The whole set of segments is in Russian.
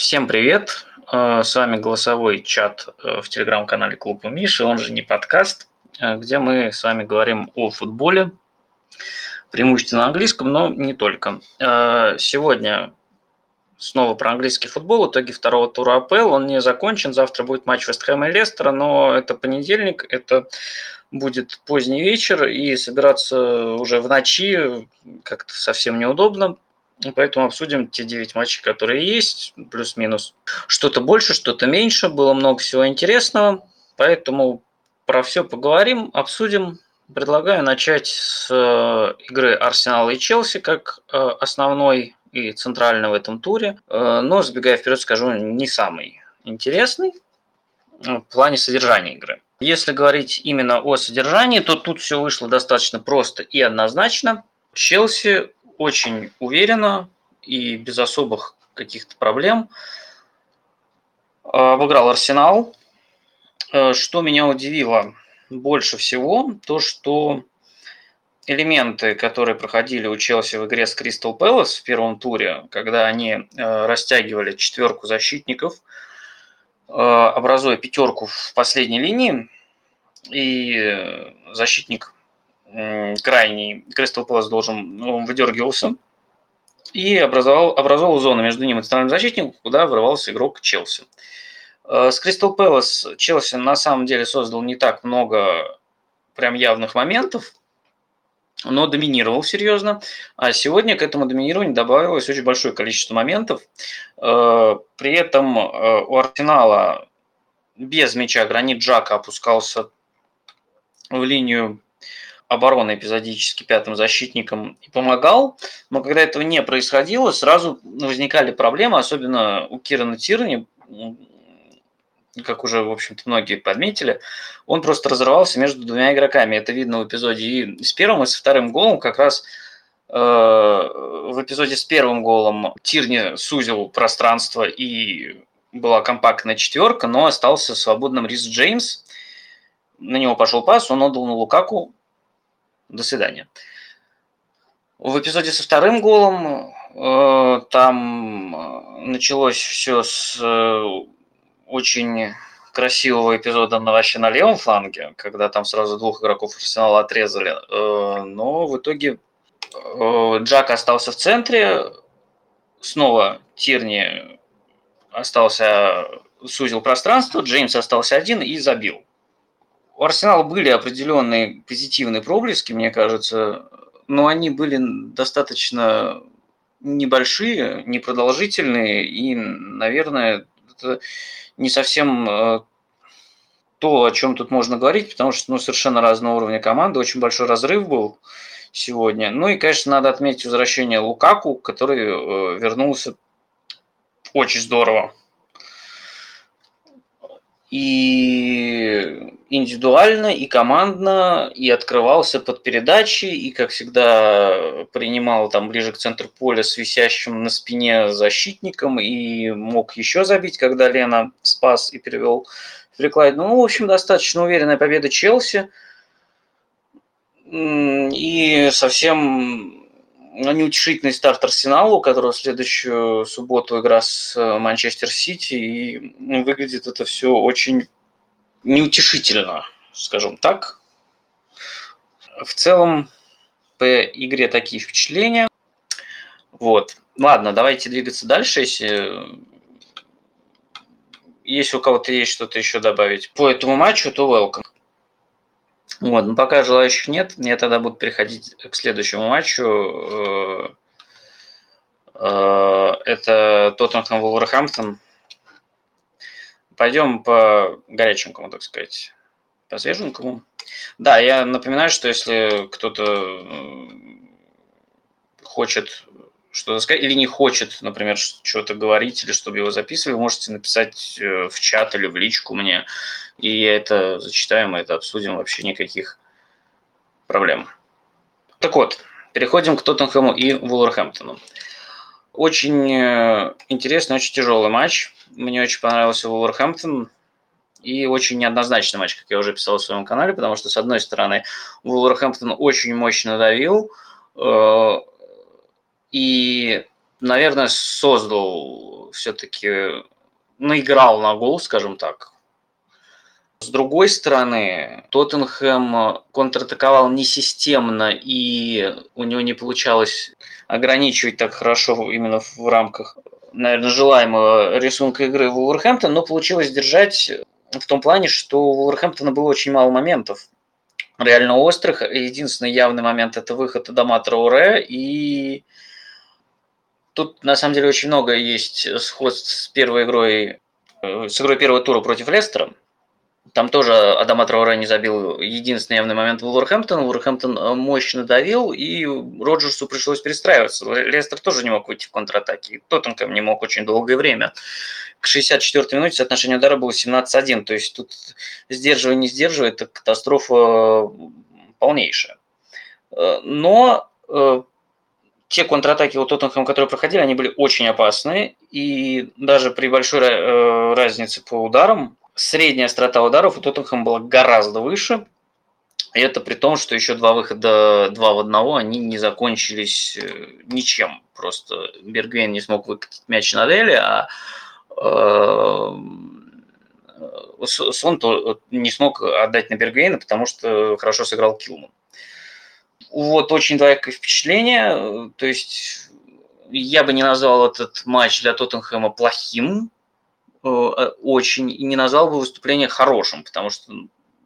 Всем привет! Э, с вами голосовой чат э, в телеграм-канале Клуба Миши, он же не подкаст, э, где мы с вами говорим о футболе, преимущественно английском, но не только. Сегодня снова про английский футбол, итоги второго тура АПЛ, он не закончен, завтра будет матч Вестхэма и Лестера, но это понедельник, это будет поздний вечер, и собираться уже в ночи как-то совсем неудобно, Поэтому обсудим те 9 матчей, которые есть, плюс-минус. Что-то больше, что-то меньше. Было много всего интересного. Поэтому про все поговорим, обсудим. Предлагаю начать с э, игры Арсенала и Челси как э, основной и центральной в этом туре. Э, но, сбегая вперед, скажу, не самый интересный в плане содержания игры. Если говорить именно о содержании, то тут все вышло достаточно просто и однозначно. Челси очень уверенно и без особых каких-то проблем обыграл Арсенал. Э, что меня удивило больше всего, то что элементы, которые проходили у Челси в игре с Кристал Пэлас в первом туре, когда они э, растягивали четверку защитников, э, образуя пятерку в последней линии, и защитник крайний Кристал Пэлас должен, ну, он выдергивался и образовал, образовал зону между ним и центральным защитником, куда врывался игрок Челси. Э, с Кристал Пэлас Челси на самом деле создал не так много прям явных моментов, но доминировал серьезно. А сегодня к этому доминированию добавилось очень большое количество моментов. Э, при этом э, у Арсенала без мяча Гранит Джака опускался в линию обороны эпизодически пятым защитником и помогал, но когда этого не происходило, сразу возникали проблемы, особенно у Кирана Тирни, как уже, в общем-то, многие подметили, он просто разрывался между двумя игроками. Это видно в эпизоде и с первым, и с вторым голом. Как раз э, в эпизоде с первым голом Тирни сузил пространство и была компактная четверка, но остался свободным Рис Джеймс. На него пошел пас, он отдал на Лукаку, до свидания. В эпизоде со вторым голом э, там э, началось все с э, очень красивого эпизода на вообще на левом фланге, когда там сразу двух игроков Арсенала отрезали. Э, но в итоге э, Джак остался в центре, снова Тирни остался, сузил пространство, Джеймс остался один и забил у Арсенала были определенные позитивные проблески, мне кажется, но они были достаточно небольшие, непродолжительные, и, наверное, это не совсем э, то, о чем тут можно говорить, потому что ну, совершенно разного уровня команды, очень большой разрыв был сегодня. Ну и, конечно, надо отметить возвращение Лукаку, который э, вернулся очень здорово и индивидуально, и командно, и открывался под передачи, и, как всегда, принимал там ближе к центру поля с висящим на спине защитником, и мог еще забить, когда Лена спас и перевел в Ну, в общем, достаточно уверенная победа Челси. И совсем ну, неутешительный старт Арсеналу, у которого следующую субботу игра с э, Манчестер Сити, и выглядит это все очень неутешительно, скажем так. В целом, по игре такие впечатления. Вот. Ладно, давайте двигаться дальше, если если у кого-то есть что-то еще добавить по этому матчу, то welcome. Вот, но пока желающих нет, я тогда буду переходить к следующему матчу. Э, э, это Тоттенхэм Вулверхэмптон. Пойдем по горяченькому, так сказать, по свеженькому. Да, я напоминаю, что если кто-то э, хочет что-то сказать или не хочет, например, что-то говорить или чтобы его записывали, вы можете написать в чат или в личку мне и это зачитаем, это обсудим, вообще никаких проблем. Так вот, переходим к Тоттенхэму и Вулверхэмптону. Очень э, интересный, очень тяжелый матч. Мне очень понравился Вулверхэмптон. И очень неоднозначный матч, как я уже писал в своем канале, потому что, с одной стороны, Вулверхэмптон очень мощно давил, э, и наверное, создал все-таки, наиграл на гол, скажем так. С другой стороны, Тоттенхэм контратаковал несистемно, и у него не получалось ограничивать так хорошо именно в рамках, наверное, желаемого рисунка игры Вулверхэмптон, но получилось держать в том плане, что у Вулверхэмптона было очень мало моментов реально острых. Единственный явный момент – это выход Адама Трауре, и тут, на самом деле, очень много есть сходств с первой игрой, э, с игрой первого тура против Лестера. Там тоже Адама Трауре не забил единственный явный момент Вулверхэмптон. Вулверхэмптон э, мощно давил, и Роджерсу пришлось перестраиваться. Лестер тоже не мог выйти в контратаке. Тоттенхэм не мог очень долгое время. К 64-й минуте соотношение удара было 17-1. То есть тут сдерживая, не сдерживая, это катастрофа э, полнейшая. Э, но те контратаки у Тоттенхэма, которые проходили, они были очень опасные. И даже при большой разнице по ударам средняя острота ударов у Тоттенхэма была гораздо выше. И это при том, что еще два выхода, два в одного, они не закончились э, ничем. Просто Бергвейн не смог выкатить мяч на Дели, а э, Сон не смог отдать на Бергвейна, потому что хорошо сыграл Килман. Вот очень двоякое впечатление. То есть я бы не назвал этот матч для Тоттенхэма плохим, Э, очень, и не назвал бы выступление хорошим, потому что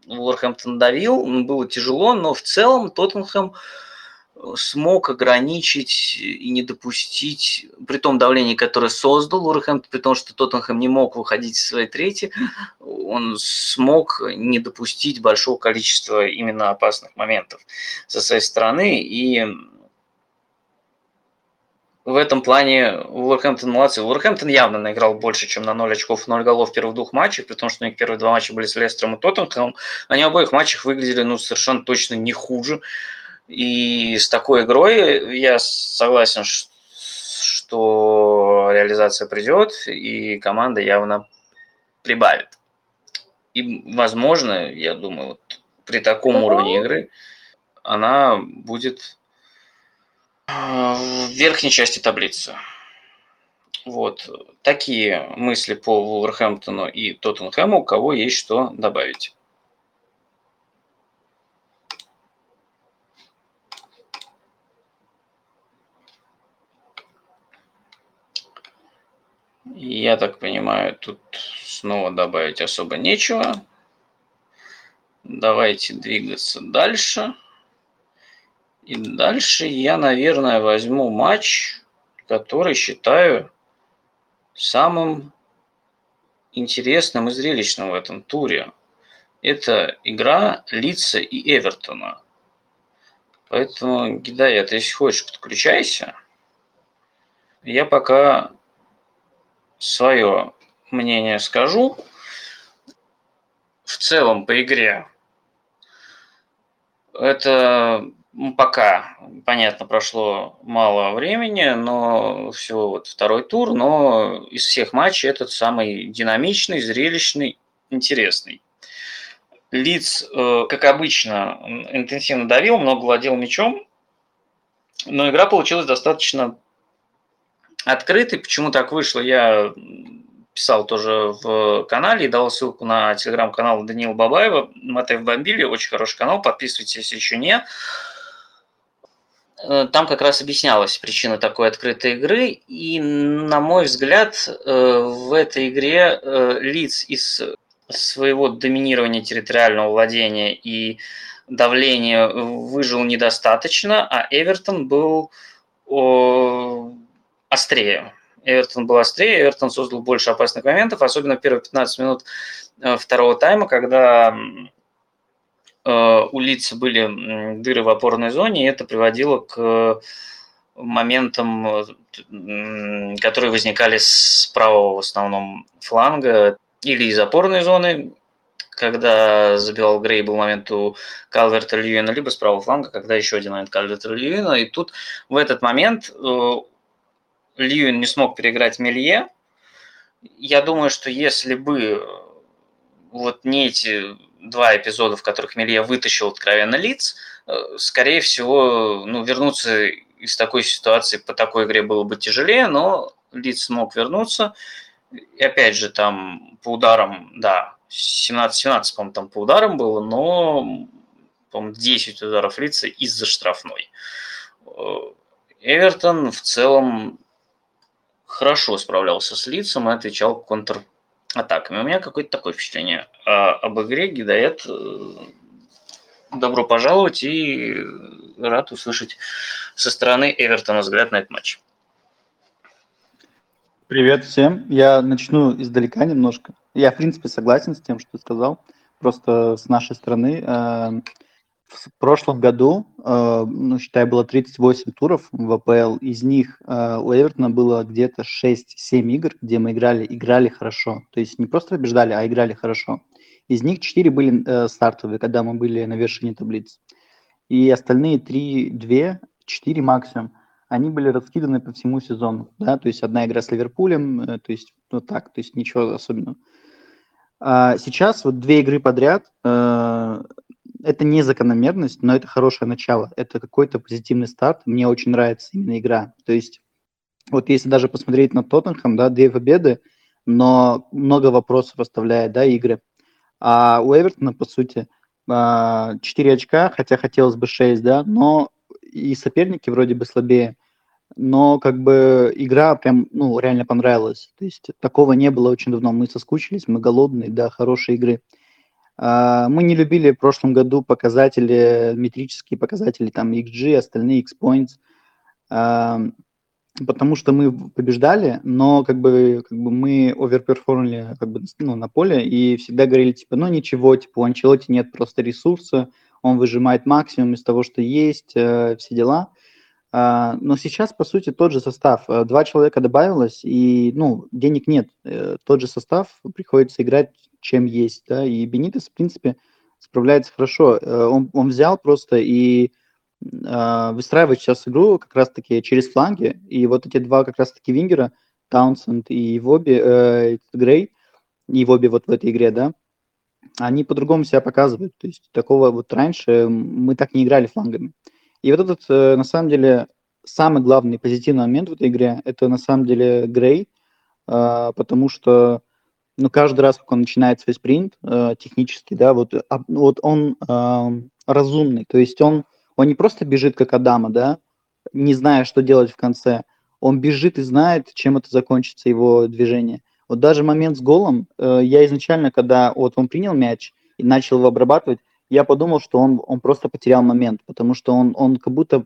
Уорхэмптон давил, было тяжело, но в целом Тоттенхэм э, смог ограничить и не допустить, при том давлении, которое создал Уорхэмптон, при том, что Тоттенхэм не мог выходить из своей трети, он смог не допустить большого количества именно опасных моментов со своей стороны, и в этом плане Уорхэмптон молодцы. Уорхэмптон явно наиграл больше, чем на 0 очков, 0 голов в первых двух матчах, при том, что у них первые два матча были с Лестером и Тоттенхэмом. Они в обоих матчах выглядели ну, совершенно точно не хуже. И с такой игрой я согласен, что реализация придет, и команда явно прибавит. И, возможно, я думаю, вот при таком уровне игры она будет в верхней части таблицы. Вот. Такие мысли по Вулверхэмптону и Тоттенхэму. У кого есть что добавить? Я так понимаю, тут снова добавить особо нечего. Давайте двигаться дальше. И дальше я, наверное, возьму матч, который считаю самым интересным и зрелищным в этом туре. Это игра Лица и Эвертона. Поэтому, Гидаят, если хочешь, подключайся. Я пока свое мнение скажу. В целом по игре это пока, понятно, прошло мало времени, но всего вот второй тур, но из всех матчей этот самый динамичный, зрелищный, интересный. Лиц, э, как обычно, интенсивно давил, много владел мячом, но игра получилась достаточно открытой. Почему так вышло, я писал тоже в канале и дал ссылку на телеграм-канал Даниила Бабаева, Матеев Бомбили, очень хороший канал, подписывайтесь, если еще нет. Э, там как раз объяснялась причина такой открытой игры, и, на мой взгляд, э, в этой игре э, лиц из своего доминирования территориального владения и давления выжил недостаточно, а Эвертон был острее. Эвертон был острее, Эвертон создал больше опасных моментов, особенно в первые 15 минут второго тайма, когда у лиц были дыры в опорной зоне, и это приводило к моментам, э, которые возникали с правого в основном фланга или из опорной зоны, когда забивал Грей, был момент у Калверта Льюина, либо с правого фланга, когда еще один момент Калверта Льюина. И тут в этот момент э, Льюин не смог переиграть Мелье. Я думаю, что если бы вот не эти два эпизода, в которых Мелье вытащил откровенно лиц, э, скорее всего, ну, вернуться из такой ситуации по такой игре было бы тяжелее, но Лидс смог вернуться. И опять же, там по ударам, да, 17-17, по-моему, там по ударам было, но, по-моему, 10 ударов лица из-за штрафной. Э, Эвертон в целом хорошо справлялся с лицом и отвечал контратаками. У меня какое-то такое впечатление а об игре. Гидает, э, добро пожаловать и рад услышать со стороны Эвертона взгляд на этот матч. Привет всем. Я начну издалека немножко. Я, в принципе, согласен с тем, что ты сказал. Просто с нашей стороны э, в прошлом году, э, ну, считай, было 38 туров в АПЛ. Из них э, у Эвертона было где-то 6-7 игр, где мы играли, играли хорошо. То есть не просто побеждали, а играли хорошо. Из них 4 были стартовые, когда мы были на вершине таблицы. И остальные 3, 2, 4 максимум – они были раскиданы по всему сезону, да, то есть одна игра с Ливерпулем, э, то есть вот так, то есть ничего особенного. А сейчас вот две игры подряд, э, это не закономерность, но это хорошее начало, это какой-то позитивный старт, мне очень нравится именно игра, то есть вот если даже посмотреть на Тоттенхэм, да, две победы, но много вопросов оставляет, да, игры. А у Эвертона, по сути, 4 а, очка, хотя хотелось бы 6, да, но и соперники вроде бы слабее но как бы игра прям, ну, реально понравилась. То есть такого не было очень давно. Мы соскучились, мы голодные, да, хорошие игры. А, мы не любили в прошлом году показатели, метрические показатели, там, XG, остальные X-Points, а, потому что мы побеждали, но как бы, как бы мы оверперформили как бы, ну, на поле и всегда говорили, типа, ну ничего, типа, у Анчелоти нет просто ресурса, он выжимает максимум из того, что есть, э, все дела – а, но сейчас, по сути, тот же состав. Э, два человека добавилось, и, ну, денег нет. Э, тот же состав, приходится играть чем есть, да, и Бенитес, в принципе, справляется хорошо. Э, он, он взял просто и э, выстраивает сейчас игру как раз-таки через фланги, и вот эти два как раз-таки вингера, Таунсенд и Воби, э, Грей, и Воби вот в этой игре, да, они по-другому себя показывают. То есть такого вот раньше мы так не играли флангами. И вот этот, э, на самом деле, самый главный позитивный момент в этой игре, это на самом деле Грей, а, потому что ну, каждый раз, как он начинает свой спринт э, технически, да, вот, а, вот он разумный, то есть он, он не просто бежит как Адама, да, не зная, что делать в конце, он бежит и знает, чем это закончится, его движение. Вот даже момент с голом, э, я изначально, когда вот он принял мяч и начал его обрабатывать, я подумал, что он, он просто потерял момент, потому что он, он как будто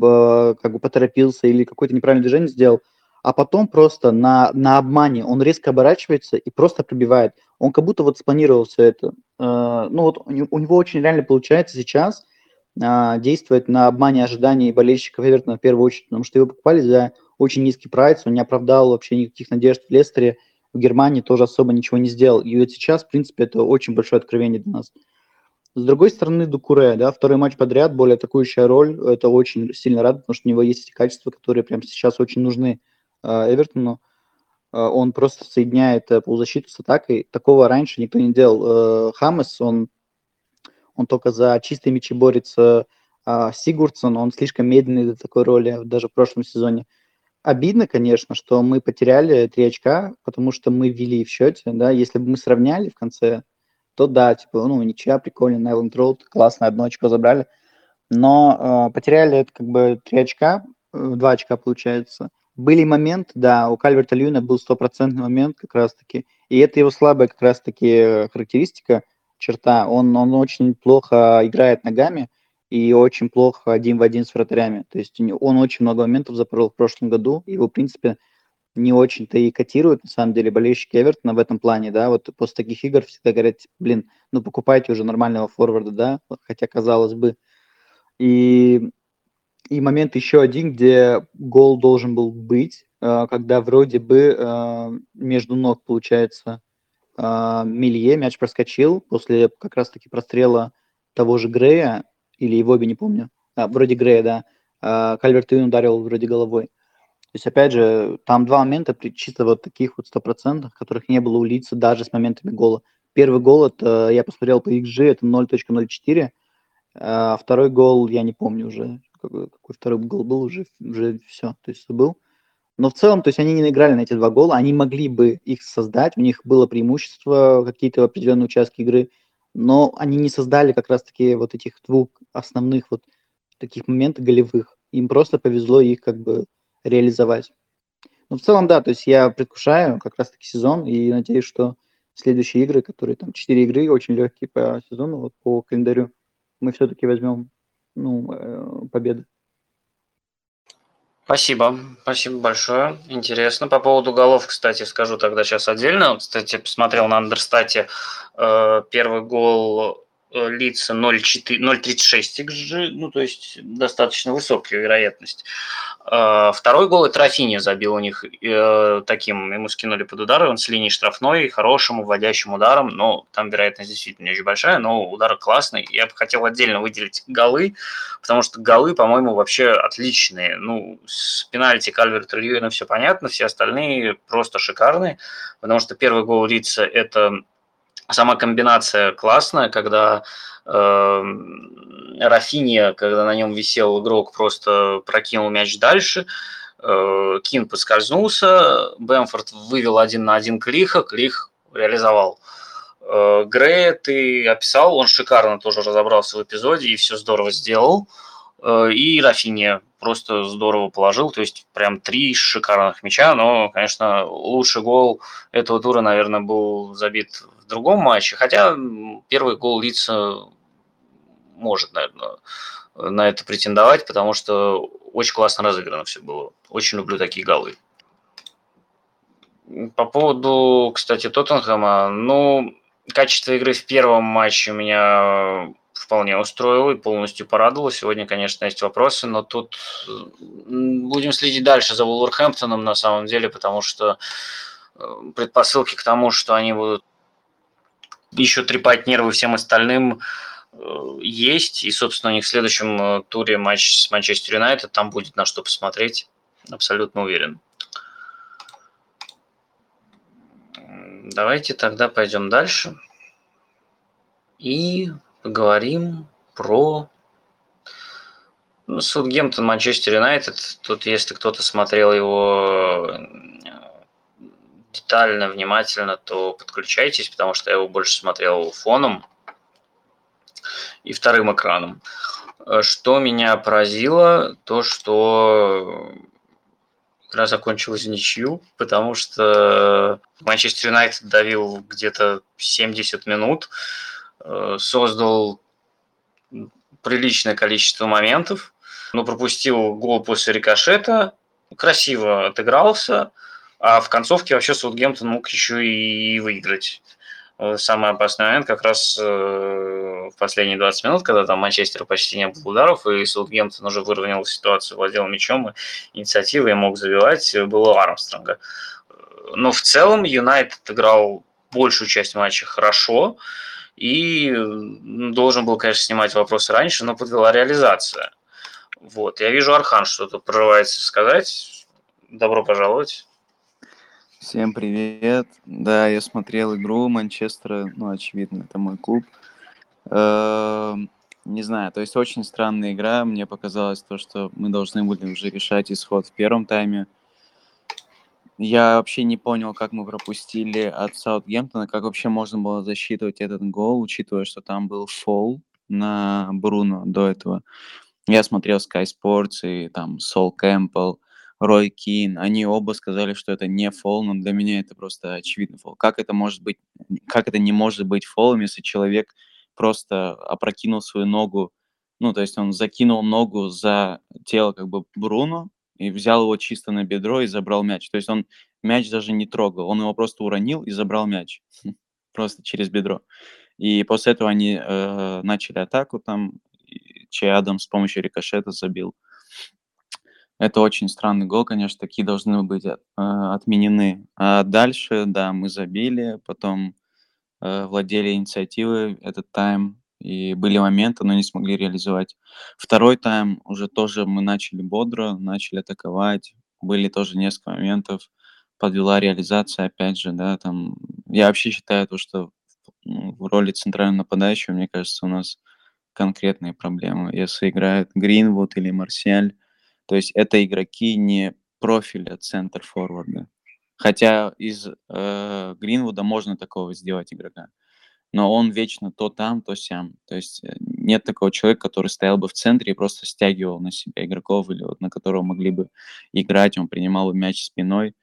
э, как бы поторопился или какое-то неправильное движение сделал, а потом просто на, на обмане он резко оборачивается и просто пробивает. Он как будто вот спланировал все это. Э, ну вот у, него очень реально получается сейчас э, действовать на обмане ожиданий болельщиков Эвертона в первую очередь, потому что его покупали за очень низкий прайс, он не оправдал вообще никаких надежд в Лестере, в Германии тоже особо ничего не сделал. И вот сейчас, в принципе, это очень большое откровение для нас. С другой стороны, Дукуре, да, второй матч подряд, более атакующая роль, это очень сильно радует, потому что у него есть эти качества, которые прямо сейчас очень нужны Эвертону. Э, он просто соединяет э, полузащиту с атакой. Такого раньше никто не делал. Э, Хамес, он, он только за чистые мячи борется. А Сигурдсон, он слишком медленный для такой роли, даже в прошлом сезоне. Обидно, конечно, что мы потеряли три очка, потому что мы вели в счете, да, если бы мы сравняли в конце то да, типа, ну, ничья, прикольно, Найленд Роуд, классно, одно очко забрали. Но э, потеряли это как бы три очка, э, два очка получается. Были моменты, да, у Кальверта Льюина был стопроцентный момент как раз-таки, и это его слабая как раз-таки характеристика, черта. Он, он очень плохо играет ногами и очень плохо один в один с вратарями. То есть он очень много моментов запорол в прошлом году, его, в принципе, не очень-то и котируют, на самом деле, болельщики Эвертона в этом плане, да, вот после таких игр всегда говорят, блин, ну покупайте уже нормального форварда, да, хотя казалось бы. И, и момент еще один, где гол должен был быть, э, когда вроде бы э, между ног, получается, э, Милье мяч проскочил после как раз-таки прострела того же Грея, или его, не помню, а, вроде Грея, да, Кальверт ударил вроде головой. То есть, опять же, там два момента чисто вот таких вот стопроцентных, которых не было у лица даже с моментами гола. Первый гол, это, я посмотрел по XG, это 0.04, а второй гол, я не помню уже, какой, какой второй гол был, уже, уже все, то есть забыл. Но в целом, то есть они не наиграли на эти два гола, они могли бы их создать, у них было преимущество какие-то определенные участки игры, но они не создали как раз-таки вот этих двух основных вот таких моментов голевых. Им просто повезло их как бы реализовать. Ну, в целом, да, то есть я предвкушаю как раз-таки сезон и надеюсь, что следующие игры, которые там четыре игры, очень легкие по сезону, вот по календарю, мы все-таки возьмем ну, э, победы. Спасибо, спасибо большое. Интересно. По поводу голов, кстати, скажу тогда сейчас отдельно. Кстати, посмотрел на Андерстате э, первый гол лица 0,36 XG, ну, то есть достаточно высокая вероятность. А, второй гол и Трофиня забил у них э, таким, ему скинули под удар, он с линии штрафной, хорошим уводящим ударом, но там вероятность действительно не очень большая, но удар классный. Я бы хотел отдельно выделить голы, потому что голы, по-моему, вообще отличные. Ну, с пенальти Кальверт Льюина все понятно, все остальные просто шикарные, потому что первый гол лица это сама комбинация классная, когда э, Рафинья, когда на нем висел игрок, просто прокинул мяч дальше, э, Кин поскользнулся, Бэмфорд вывел один на один Клиха, Клих реализовал. Э, Грея ты описал, он шикарно тоже разобрался в эпизоде и все здорово сделал. Э, и Рафинья просто здорово положил, то есть прям три шикарных мяча, но, конечно, лучший гол этого тура, наверное, был забит другом матче, хотя первый гол лица может, наверное, на это претендовать, потому что очень классно разыграно все было. Очень люблю такие голы. По поводу, кстати, Тоттенхэма, ну, качество игры в первом матче меня вполне устроило и полностью порадовало. Сегодня, конечно, есть вопросы, но тут будем следить дальше за Вулверхэмптоном на самом деле, потому что э, предпосылки к тому, что они будут еще трепать нервы всем остальным э, есть. И, собственно, у них в следующем э, туре матч с Манчестер Юнайтед. Там будет на что посмотреть. Абсолютно уверен. Давайте тогда пойдем дальше. И поговорим про ну, Саутгемптон, Манчестер Юнайтед. Тут, если кто-то смотрел его детально, внимательно, то подключайтесь, потому что я его больше смотрел фоном и вторым экраном. Э, что меня поразило, то что игра закончилась ничью, потому что Манчестер Юнайтед давил где-то 70 минут, э, создал приличное количество моментов, но пропустил гол после рикошета, красиво отыгрался – а в концовке вообще Саутгемптон мог еще и выиграть. Самый опасный момент как раз э, в последние 20 минут, когда там Манчестер почти не было ударов, и Саутгемптон уже выровнял ситуацию, владел мячом, и инициативой мог забивать, было Армстронга. Но в целом Юнайтед играл большую часть матча хорошо, и должен был, конечно, снимать вопросы раньше, но подвела реализация. Вот, я вижу, Архан что-то прорывается сказать. Добро пожаловать. Всем привет. Да, я смотрел игру Манчестера, ну, очевидно, это мой клуб. Эм, не знаю, то есть очень странная игра. Мне показалось то, что мы должны были уже решать исход в первом тайме. Я вообще не понял, как мы пропустили от Саутгемптона, как вообще можно было засчитывать этот гол, учитывая, что там был фол на Бруно до этого. Я смотрел Sky Sports и там Сол Кэмпбелл, Рой Кин, они оба сказали, что это не фол, но для меня это просто очевидный фол. Как это может быть, как это не может быть фолом, если человек просто опрокинул свою ногу, ну, то есть он закинул ногу за тело как бы Бруно и взял его чисто на бедро и забрал мяч. То есть он мяч даже не трогал, он его просто уронил и забрал мяч. Просто через бедро. И после этого они э, начали атаку там, Чей Адам с помощью рикошета забил. Это очень странный гол, конечно, такие должны быть э, отменены. А дальше, да, мы забили, потом э, владели инициативой этот тайм, и были моменты, но не смогли реализовать. Второй тайм уже тоже мы начали бодро, начали атаковать, были тоже несколько моментов, подвела реализация, опять же, да, там, я вообще считаю то, что ну, в роли центрального нападающего, мне кажется, у нас конкретные проблемы. Если играет Гринвуд или Марсиаль, то есть это игроки не профиля центр-форварда. Хотя из э, Гринвуда можно такого сделать игрока. Но он вечно то там, то сям. То есть э, нет такого человека, который стоял бы в центре и просто стягивал на себя игроков, или вот на которого могли бы играть, он принимал бы мяч спиной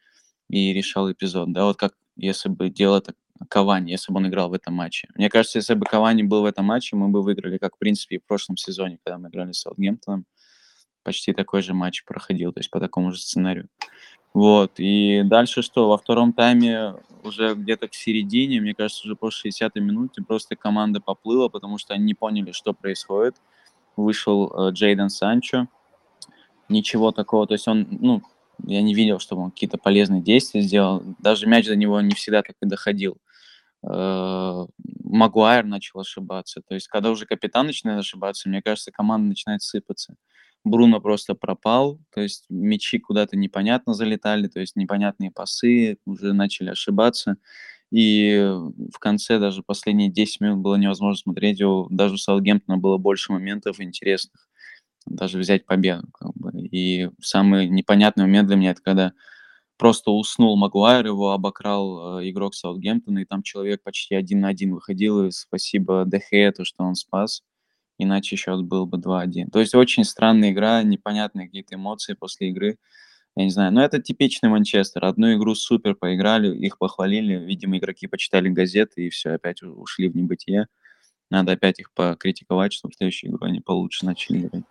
и решал эпизод. Да, вот как если бы делал это Кавани, если бы он играл в этом матче. Мне кажется, если бы Кавани был в этом матче, мы бы выиграли, как, в принципе, и в прошлом сезоне, когда мы играли с Саутгемптоном. Почти такой же матч проходил, то есть по такому же сценарию. Вот, и дальше что? Во втором тайме уже где-то к середине, мне кажется, уже после 60-й минуте просто команда поплыла, потому что они не поняли, что происходит. Вышел э, Джейден Санчо. Ничего такого, то есть он, ну, я не видел, чтобы он какие-то полезные действия сделал. Даже мяч до него не всегда так и доходил. Э, Магуайр начал ошибаться. То есть, когда уже капитан начинает ошибаться, мне кажется, команда начинает сыпаться. Бруно просто пропал, то есть мячи куда-то непонятно залетали, то есть непонятные пасы, уже начали ошибаться. И в конце даже последние 10 минут было невозможно смотреть. Даже у Саутгемптона было больше моментов интересных. Даже взять победу. Как бы. И самый непонятный момент для меня это когда просто уснул Магуайр, его обокрал э, игрок Саутгемптона, и там человек почти один на один выходил, и спасибо Дехе, то, что он спас, иначе счет был бы 2-1. То есть очень странная игра, непонятные какие-то эмоции после игры, я не знаю, но это типичный Манчестер, одну игру супер поиграли, их похвалили, видимо, игроки почитали газеты и все, опять ушли в небытие, надо опять их покритиковать, чтобы в следующей игру они получше начали играть.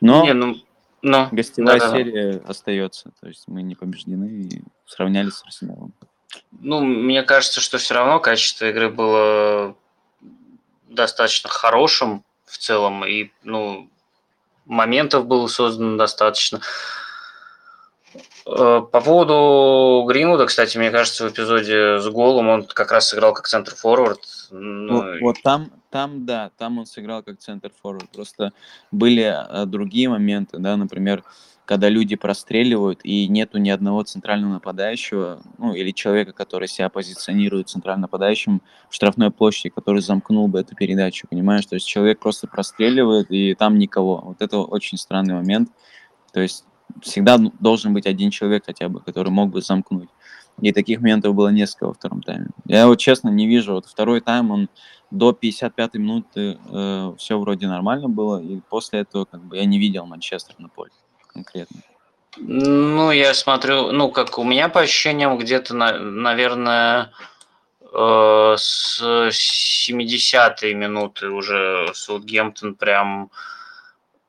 Но... Не, ну, но, Гостевая да, серия да. остается, то есть мы не побеждены и сравнялись с Арсеналом. Ну, мне кажется, что все равно качество игры было достаточно хорошим в целом, и, ну, моментов было создано достаточно. Э, по поводу Гринвуда, кстати, мне кажется, в эпизоде с голом он как раз сыграл как центр-форвард. Ну, вот, вот там, там, да, там он сыграл как центр-форвард. Просто были а, другие моменты, да, например, когда люди простреливают, и нету ни одного центрального нападающего, ну, или человека, который себя позиционирует центральным нападающим в штрафной площади, который замкнул бы эту передачу, понимаешь? То есть человек просто простреливает, и там никого. Вот это очень странный момент. То есть всегда должен быть один человек хотя бы, который мог бы замкнуть. И таких моментов было несколько во втором тайме. Я вот честно не вижу. Вот второй тайм, он до 55 минуты э, все вроде нормально было, и после этого как бы я не видел Манчестер на поле конкретно. Ну, я смотрю, ну, как у меня по ощущениям, где-то, на, наверное, э, с 70-й минуты уже Саутгемптон прям,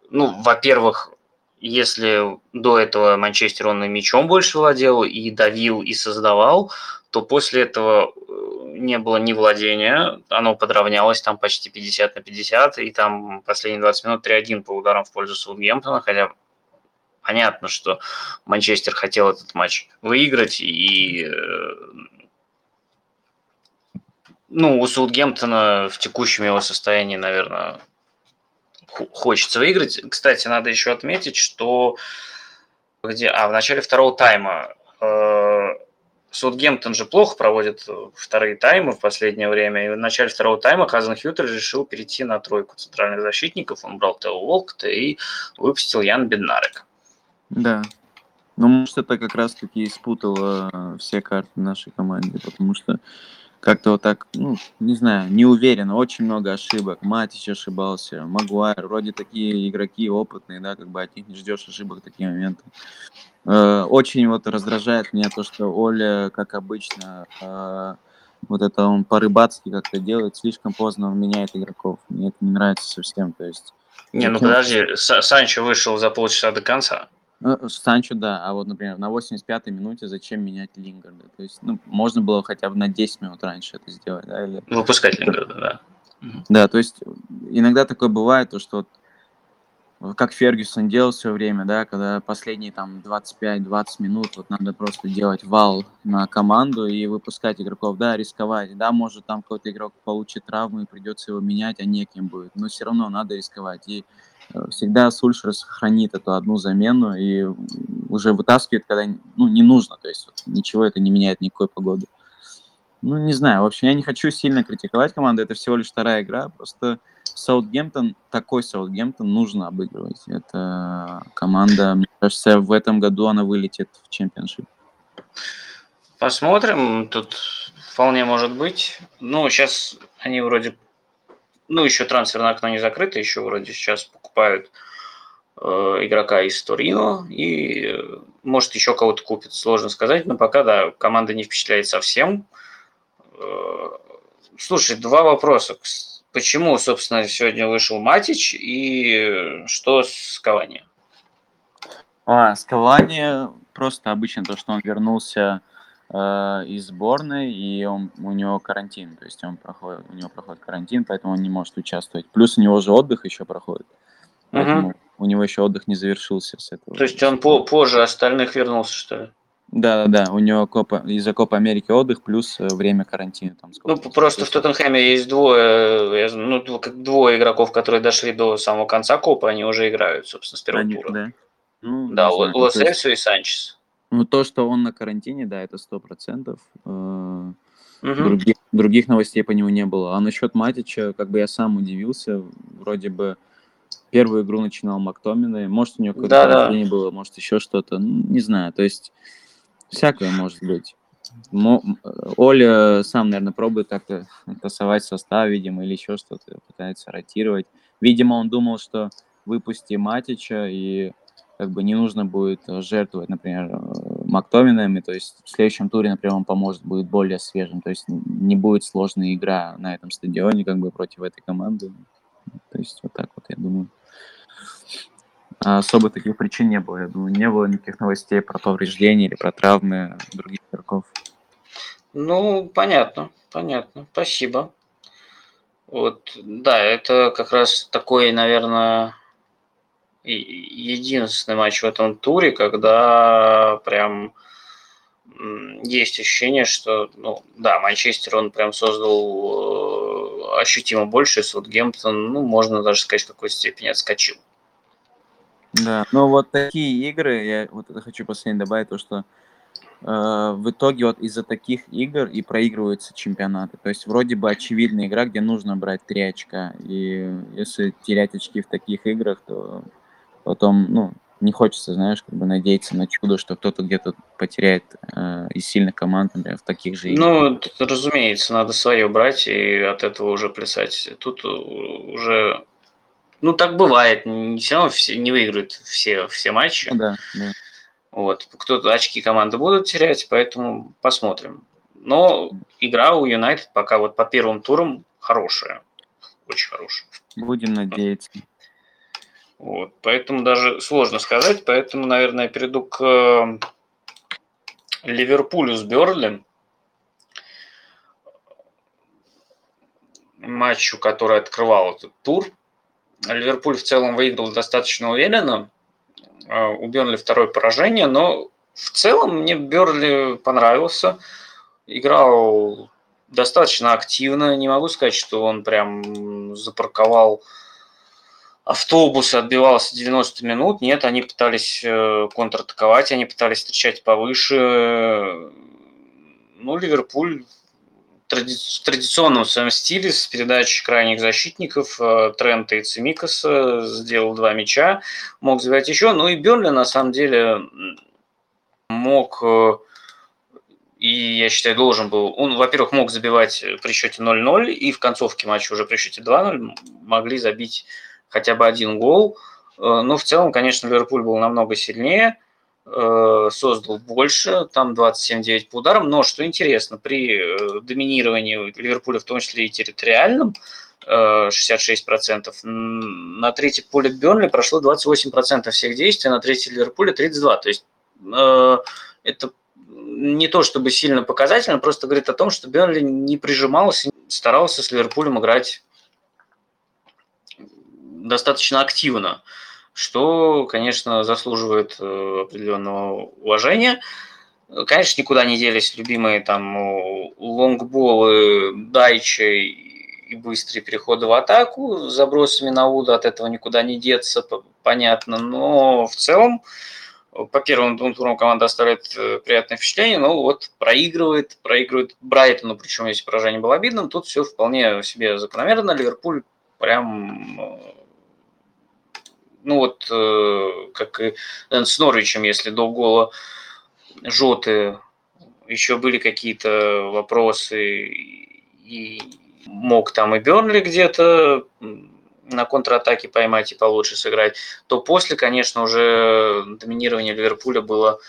ну, во-первых, если до этого Манчестер он и мячом больше владел, и давил, и создавал, то после этого э, не было ни владения, оно подравнялось там почти 50 на 50, и там последние 20 минут 3-1 по ударам в пользу Саутгемптона, хотя понятно, что Манчестер хотел этот матч выиграть, и э, ну, у Саутгемптона в текущем его состоянии, наверное, хочется выиграть. Кстати, надо еще отметить, что где, а в начале второго тайма э, Саутгемптон же плохо проводит вторые таймы в последнее время. И в начале второго тайма Хазен Хьютер решил перейти на тройку центральных защитников. Он брал Тео Волкта и выпустил Ян Беднарек. Да. Ну, может, это как раз-таки спутало все карты нашей команды, потому что как-то вот так, ну, не знаю, не уверен, очень много ошибок. Матич ошибался, Магуайр, вроде такие игроки опытные, да, как бы от них не ждешь ошибок в такие моменты. Э, очень вот раздражает меня то, что Оля, как обычно, э, вот это он по-рыбацки как-то делает, слишком поздно он меняет игроков. Мне это не нравится совсем, то есть... Не, ну подожди, Санчо вышел за полчаса до конца. Ну, Санчо, да. А вот, например, на 85-й минуте зачем менять Лингарда? То есть, ну, можно было хотя бы на 10 минут раньше это сделать, да? Или... Выпускать Лингарда, да. Да, то есть иногда такое бывает, то, что как Фергюсон делал все время, да, когда последние там 25-20 минут вот надо просто делать вал на команду и выпускать игроков, да, рисковать, да, может там какой-то игрок получит травму и придется его менять, а неким будет, но все равно надо рисковать. И всегда Сульшер сохранит эту одну замену и уже вытаскивает, когда ну, не нужно, то есть вот, ничего это не меняет никакой погоды. Ну, не знаю, в общем, я не хочу сильно критиковать команду, это всего лишь вторая игра, просто Саутгемптон, такой Саутгемптон нужно обыгрывать. Это команда, мне кажется, в этом году она вылетит в чемпионшип. Посмотрим, тут вполне может быть. Ну, сейчас они вроде, ну, еще трансферное окно не закрыто, еще вроде сейчас покупают э, игрока из Торино и, э, может, еще кого-то купит, сложно сказать, но пока, да, команда не впечатляет совсем. Э, слушай, два вопроса. Почему, собственно, сегодня вышел Матич и что с Кавани? А, с Кавани просто обычно то, что он вернулся э, из сборной, и он, у него карантин, то есть он проходит, у него проходит карантин, поэтому он не может участвовать. Плюс у него же отдых еще проходит, поэтому угу. у него еще отдых не завершился с этого. То есть он по позже остальных вернулся, что ли? Да, да, да. У него Копа, из-за Копа Америки отдых плюс э, время карантина. Там, ну, просто в Тоттенхэме есть двое, ну, двое игроков, которые дошли до самого конца Копа, они уже играют, собственно, с первого они, тура. Да, ну, да Лос Эльсо и Санчес. Ну, то, что он на карантине, да, это сто процентов. Угу. Других, других новостей по нему не было. А насчет Матича, как бы я сам удивился, вроде бы первую игру начинал Мактомина, может, у него какое-то да, да. было, может, еще что-то, ну, не знаю, то есть Всякое может быть. Оля сам, наверное, пробует как-то тасовать состав, видимо, или еще что-то, пытается ротировать. Видимо, он думал, что выпусти Матича, и как бы не нужно будет жертвовать, например, Мактоминами, то есть в следующем туре, например, он поможет, будет более свежим, то есть не будет сложная игра на этом стадионе, как бы против этой команды. То есть вот так вот, я думаю. А особо таких причин не было. Я думаю, не было никаких новостей про повреждения или про травмы других игроков. Ну, понятно, понятно. Спасибо. Вот, да, это как раз такой, наверное, единственный матч в этом туре, когда прям есть ощущение, что, ну, да, Манчестер, он прям создал э, ощутимо больше, Саутгемптон, ну, можно даже сказать, в какой степени отскочил. Да, но вот такие игры, я вот это хочу последнее добавить, то, что э, в итоге вот из-за таких игр и проигрываются чемпионаты. То есть вроде бы очевидная игра, где нужно брать три очка. И если терять очки в таких играх, то потом, ну, не хочется, знаешь, как бы надеяться на чудо, что кто-то где-то потеряет э, из сильных команд, например, в таких же играх. Ну, тут, разумеется, надо свое брать и от этого уже плясать. Тут уже ну, так бывает. Не, все равно все, не выиграют все, все матчи. Да, да. Вот. Кто-то очки команды будут терять, поэтому посмотрим. Но игра у Юнайтед пока вот по первым турам хорошая. Очень хорошая. Будем надеяться. Вот. Поэтому даже сложно сказать. Поэтому, наверное, я перейду к э, Ливерпулю с Берли. Матчу, который открывал этот тур – Ливерпуль в целом выиграл достаточно уверенно. А, у Бернли второе поражение, но в целом мне Берли понравился. Играл достаточно активно. Не могу сказать, что он прям запарковал автобус и отбивался 90 минут. Нет, они пытались э, контратаковать, они пытались встречать повыше. Ну, Ливерпуль в традиционном своем стиле с передачей крайних защитников э, Трента и Цимикаса сделал два мяча, мог забивать еще. Ну и Берли на самом деле мог э, и, я считаю, должен был... Он, во-первых, мог забивать при счете 0-0, и в концовке матча уже при счете 2-0 могли забить хотя бы один гол. Э, но в целом, конечно, Ливерпуль был намного сильнее – создал больше, там 27-9 по ударам, но что интересно, при э, доминировании Ливерпуля, в том числе и территориальном, 66%, э, на третье поле Бернли прошло 28% всех действий, на третье Ливерпуля 32%. То есть это не то чтобы сильно показательно, просто говорит о том, что Бернли не прижимался, старался с Ливерпулем играть достаточно активно что, конечно, заслуживает э, определенного уважения. Конечно, никуда не делись любимые там лонгболы Дайча и быстрые переходы в атаку забросами на Уда, от этого никуда не деться, понятно. Но в целом по первым двум турам команда оставляет э, приятное впечатление, но вот проигрывает, проигрывает Брайтону, причем если поражение было обидным, тут все вполне себе закономерно. Ливерпуль прям, э, ну вот, как и с Норвичем, если до гола Жоты еще были какие-то вопросы, и мог там и Бернли где-то на контратаке поймать и получше сыграть, то после, конечно, уже доминирование Ливерпуля было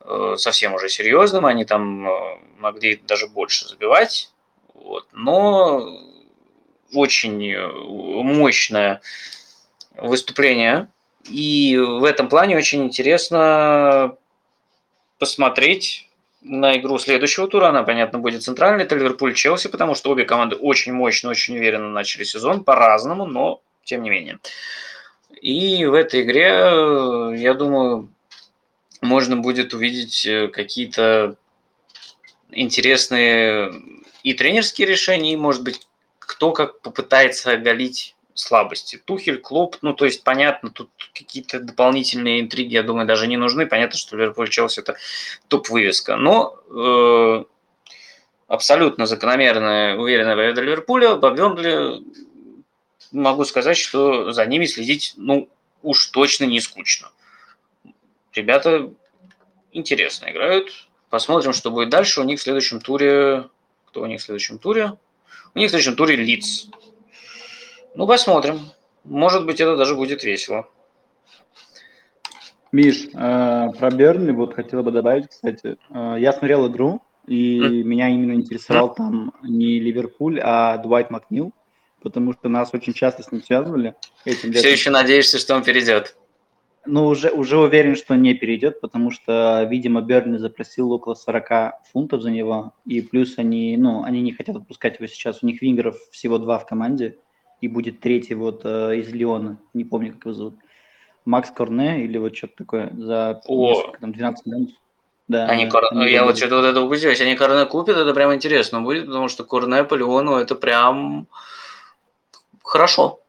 э, совсем уже серьезным, они там э, могли даже больше забивать, вот. но очень мощное выступление, и в этом плане очень интересно посмотреть на игру следующего тура. Она, понятно, будет центральной. Это Ливерпуль-Челси, потому что обе команды очень мощно, очень уверенно начали сезон по-разному, но тем не менее. И в этой игре, я думаю, можно будет увидеть э, какие-то интересные и тренерские решения, и, может быть, кто как попытается оголить слабости. Тухель, Клоп, ну, то есть, понятно, тут какие-то дополнительные интриги, я думаю, даже не нужны. Понятно, что Ливерпуль Челси – это топ-вывеска. Но э, абсолютно закономерная, уверенная победа Ливерпуля. По Бернли могу сказать, что за ними следить, ну, уж точно не скучно. Ребята интересно играют. Посмотрим, что будет дальше. У них в следующем туре... Кто у них в следующем туре? У них в следующем туре Лидс. Ну, посмотрим. Может быть, это даже будет весело. Миш, э, про Бернли вот хотела бы добавить, кстати. Э, я смотрел игру, и mm. меня именно интересовал mm. там не Ливерпуль, а Дуайт Макнил, потому что нас очень часто с ним связывали. Этим Все еще надеешься, что он перейдет? Ну, уже, уже уверен, что не перейдет, потому что, видимо, Берни запросил около 40 фунтов за него, и плюс они, ну, они не хотят отпускать его сейчас. У них вингеров всего два в команде, и будет третий вот э, из Леона, не помню, как его зовут. Макс Корне или вот что-то такое за О. там, 12 минут. Да, они Кор... они я вот что-то вот это упустил. Если они Корне купят, это прям интересно будет, потому что Корне по Леону это прям хорошо.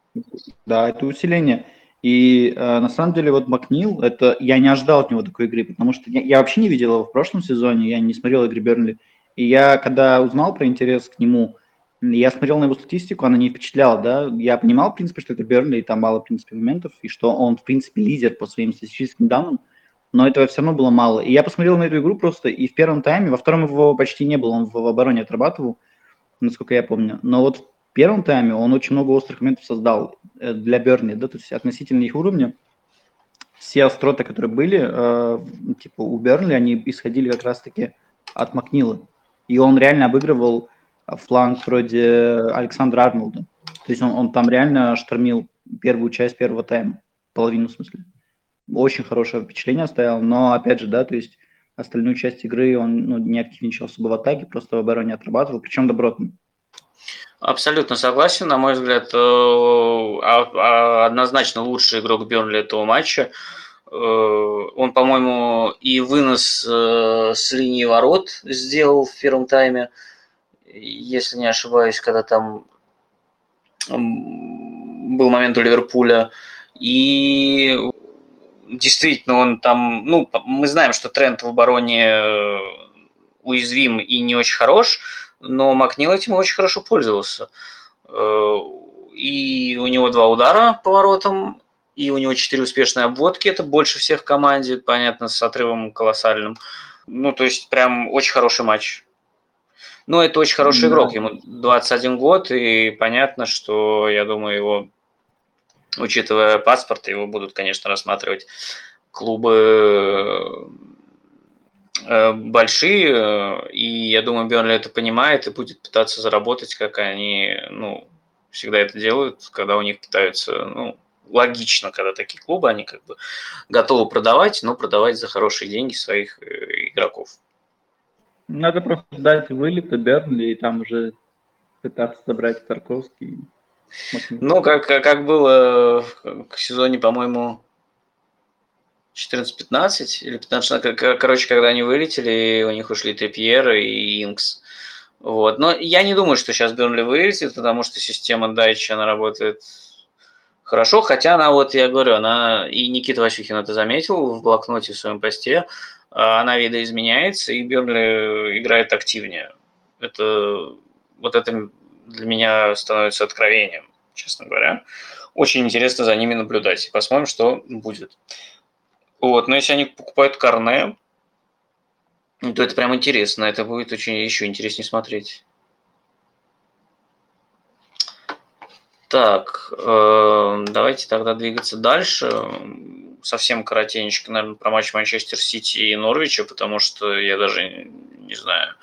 Да, это усиление. И э, на самом деле вот Макнил, это я не ожидал от него такой игры, потому что я, я вообще не видел его в прошлом сезоне, я не смотрел игры Бернли. И я, когда узнал про интерес к нему, я смотрел на его статистику, она не впечатляла, да. Я понимал, в принципе, что это Бернли, и там мало, в принципе, моментов, и что он, в принципе, лидер по своим статистическим данным, но этого все равно было мало. И я посмотрел на эту игру просто, и в первом тайме, во втором его почти не было, он в, обороне отрабатывал, насколько я помню. Но вот в первом тайме он очень много острых моментов создал э, для Бернли, да, то есть относительно их уровня. Все остроты, которые были, э, типа у Бернли, они исходили как раз-таки от Макнила. И он реально обыгрывал фланг вроде Александра Арнолда. То есть он, он там реально штормил первую часть первого тайма, половину в смысле. Очень хорошее впечатление оставил, но опять же, да, то есть остальную часть игры он ну, не активничал особо в атаке, просто в обороне отрабатывал, причем добротно. Абсолютно согласен. На мой взгляд, э, а, а, однозначно лучший игрок Бернли этого матча. Э, он, по-моему, и вынос э, с линии ворот сделал в первом тайме если не ошибаюсь, когда там был момент у Ливерпуля. И действительно он там, ну, мы знаем, что тренд в обороне э, уязвим и не очень хорош, но Макнил этим очень хорошо пользовался. Э, и у него два удара по воротам, и у него четыре успешные обводки, это больше всех в команде, понятно, с отрывом колоссальным. Ну, то есть прям очень хороший матч. Ну, это очень хороший да. игрок, ему 21 год, и понятно, что, я думаю, его, учитывая паспорт, его будут, конечно, рассматривать клубы э, большие, и я думаю, Бернли это понимает и будет пытаться заработать, как они, ну, всегда это делают, когда у них пытаются, ну, логично, когда такие клубы, они как бы готовы продавать, но продавать за хорошие деньги своих э, игроков. Надо просто дать вылет Бернли и там уже пытаться собрать Тарковский. Ну, как, как было в сезоне, по-моему, 14-15 или 15 короче, когда они вылетели, у них ушли Трипьер и Инкс. Вот. Но я не думаю, что сейчас Бернли вылетит, потому что система Дайчи, она работает хорошо, хотя она, вот я говорю, она, и Никита Васюхин это заметил в блокноте в своем посте, она видоизменяется, и Бернли играет активнее. Это, вот это для меня становится откровением, честно говоря. Очень интересно за ними наблюдать. Посмотрим, что будет. Вот, но если они покупают Корне, то это прям интересно. Это будет очень еще интереснее смотреть. Так, э, давайте тогда двигаться дальше. Совсем коротенечко, наверное, про матч Манчестер Сити и Норвича, потому что я даже не знаю,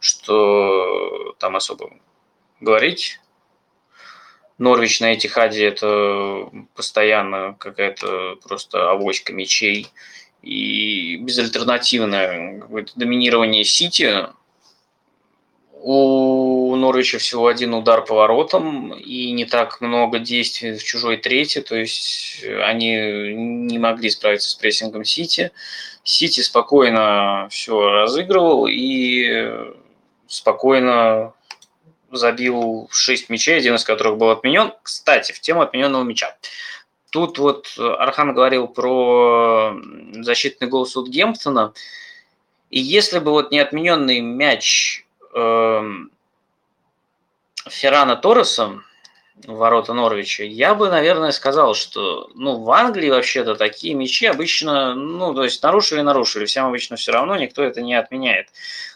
что там особо говорить. Норвич на Этихаде – это постоянно какая-то просто авоська мечей и безальтернативное доминирование Сити – у Норвича всего один удар по воротам и не так много действий в чужой трети, то есть они не могли справиться с прессингом Сити. Сити спокойно все разыгрывал и спокойно забил 6 мячей, один из которых был отменен. Кстати, в тему отмененного мяча. Тут вот Архан говорил про защитный гол Саутгемптона. И если бы вот не отмененный мяч Эм, Феррана Торреса, ворота Норвича, я бы, наверное, сказал, что ну, в Англии вообще-то такие мячи обычно, ну, то есть нарушили, нарушили, всем обычно все равно, никто это не отменяет.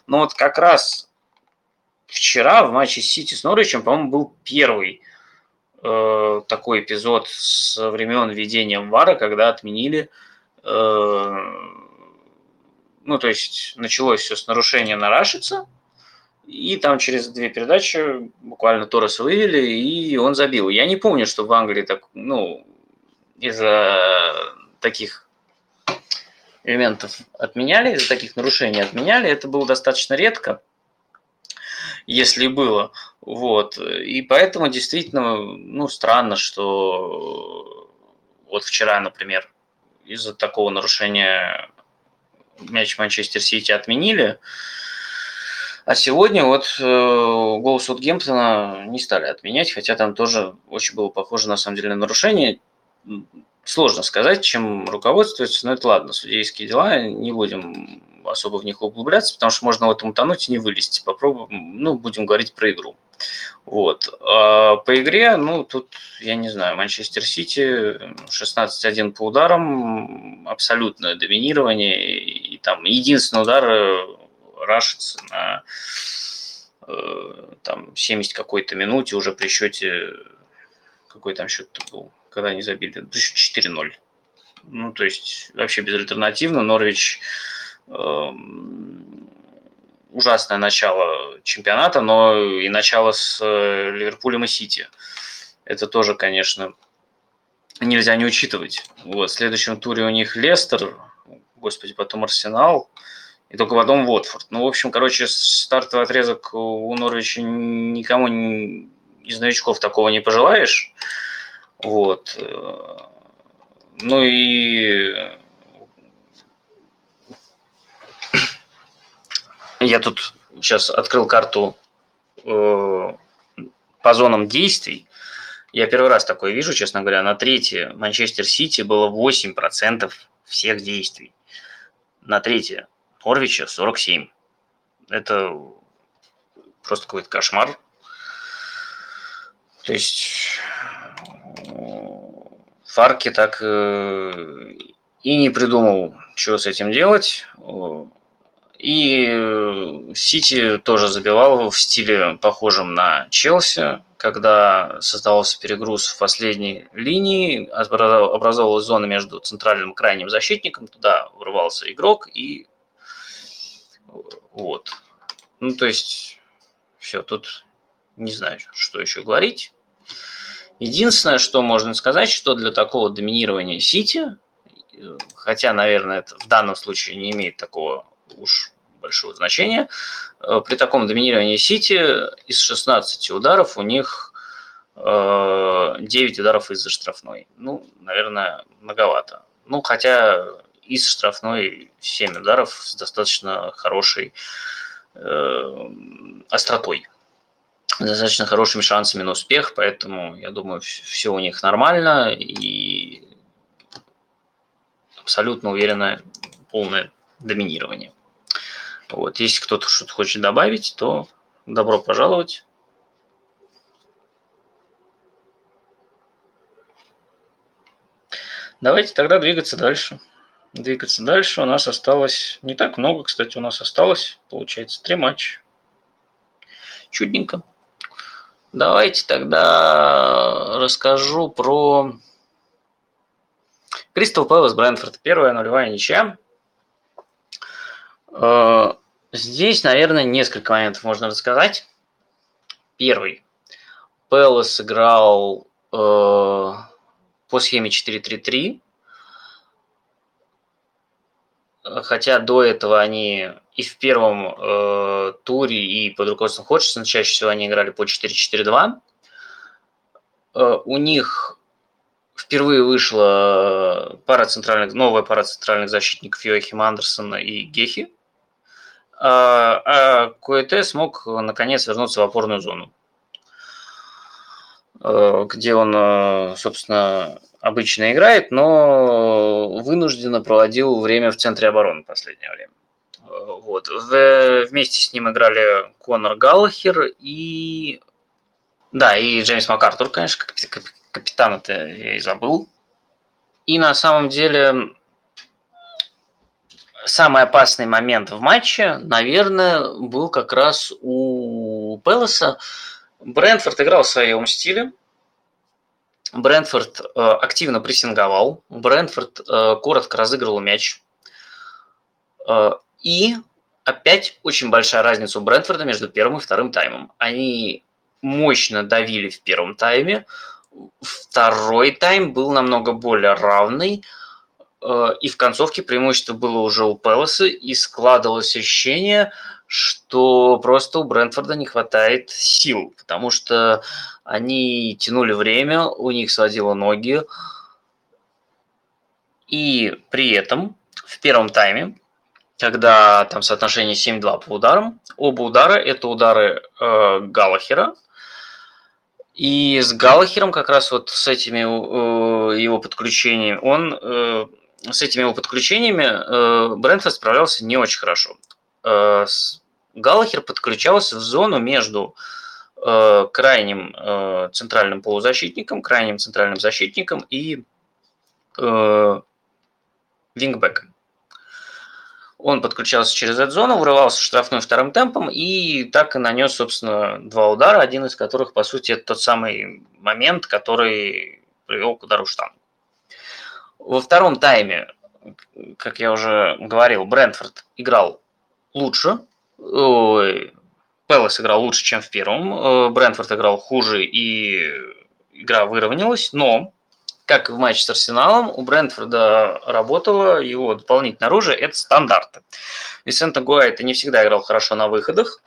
Но вот как раз вчера в матче Сити с Норвичем, по-моему, был первый э, такой эпизод с времен введения ВАРа, когда отменили э, ну, то есть началось все с нарушения на Рашица, и там через две передачи буквально Торреса вывели, и он забил. Я не помню, что в Англии так, ну, из-за таких элементов отменяли, из-за таких нарушений отменяли. Это было достаточно редко, если было. Вот. И поэтому действительно, ну, странно, что вот вчера, например, из-за такого нарушения мяч Манчестер Сити отменили. А сегодня вот э, гол Саутгемптона не стали отменять, хотя там тоже очень было похоже на самом деле на нарушение. Сложно сказать, чем руководствуется, но это ладно, судейские дела, не будем особо в них углубляться, потому что можно в этом утонуть и не вылезти. Попробуем, ну, будем говорить про игру. Вот. А по игре, ну, тут, я не знаю, Манчестер Сити 16-1 по ударам, абсолютное доминирование, и там единственный удар э, рашится на э, там 70 какой-то минуте уже при счете, какой там счет был, когда они забили, 4-0. Ну, то есть вообще безальтернативно. Норвич э, ужасное начало чемпионата, но и начало с э, Ливерпулем и Сити. Это тоже, конечно, нельзя не учитывать. Вот, в следующем туре у них Лестер, господи, потом Арсенал, и только потом Уотфорд. Ну, в общем, короче, стартовый отрезок у Норвича никому из новичков такого не пожелаешь. Вот. Ну и я тут сейчас открыл карту э, по зонам действий. Я первый раз такое вижу, честно говоря. На третье Манчестер Сити было 8% всех действий. На третье Орвича 47. Это просто какой-то кошмар. То есть Фарки так э, и не придумал, что с этим делать. И Сити тоже забивал в стиле похожем на Челси, когда создавался перегруз в последней линии, образовалась зона между центральным и крайним защитником, туда врывался игрок и вот. Ну, то есть, все, тут не знаю, что еще говорить. Единственное, что можно сказать, что для такого доминирования Сити, хотя, наверное, это в данном случае не имеет такого уж большого значения, э, при таком доминировании Сити из 16 ударов у них 9 э, ударов из-за штрафной. Ну, наверное, многовато. Ну, хотя из штрафной 7 ударов с достаточно хорошей э, остротой. достаточно хорошими шансами на успех, поэтому я думаю, все у них нормально и абсолютно уверенное полное доминирование. Вот. Если кто-то что-то хочет добавить, то добро пожаловать. Давайте тогда двигаться дальше. Двигаться дальше. У нас осталось не так много, кстати, у нас осталось, получается, три матча. Чудненько. Давайте тогда расскажу про Кристал Пэлас Брэнфорд. Первая нулевая ничья. Э, здесь, наверное, несколько моментов можно рассказать. Первый. Пэлас играл э, по схеме 4-3-3. Хотя до этого они и в первом э, туре, и под руководством Ходжсона чаще всего они играли по 4-4-2. Э, у них впервые вышла пара центральных, новая пара центральных защитников Йохима Андерсона и Гехи. А, а Куэте смог наконец вернуться в опорную зону, э, где он, э, собственно, обычно играет, но вынужденно проводил время в центре обороны в последнее время. Вот. В, вместе с ним играли Конор Галлахер и... Да, и Джеймс МакАртур, конечно, капитан это я и забыл. И на самом деле самый опасный момент в матче, наверное, был как раз у Пелоса. Брентфорд играл в своем стиле. Брентфорд э, активно прессинговал. Брентфорд э, коротко разыгрывал мяч. Э, и опять очень большая разница у Брентфорда между первым и вторым таймом. Они мощно давили в первом тайме. Второй тайм был намного более равный. И в концовке преимущество было уже у Пелоса, и складывалось ощущение, что просто у Брентфорда не хватает сил, потому что они тянули время, у них сводило ноги, и при этом в первом тайме когда там соотношение 7-2 по ударам. Оба удара – это удары э, Галахера. И с Галахером как раз вот с этими э, его подключениями, он э, с этими его подключениями э, Брентфорд справлялся не очень хорошо. Э, с, подключался в зону между крайним э, центральным полузащитником, крайним центральным защитником и э, вингбеком. Он подключался через эту зону, врывался в штрафную вторым темпом и так и нанес, собственно, два удара, один из которых, по сути, это тот самый момент, который привел к удару в штангу. Во втором тайме, как я уже говорил, Брентфорд играл лучше, Пелос играл лучше, чем в первом, э, Брентфорд играл хуже и игра выровнялась, но как и в матче с Арсеналом, у Брентфорда работало его дополнительное оружие – это стандарты. Висенто Гуайта не всегда играл хорошо на выходах,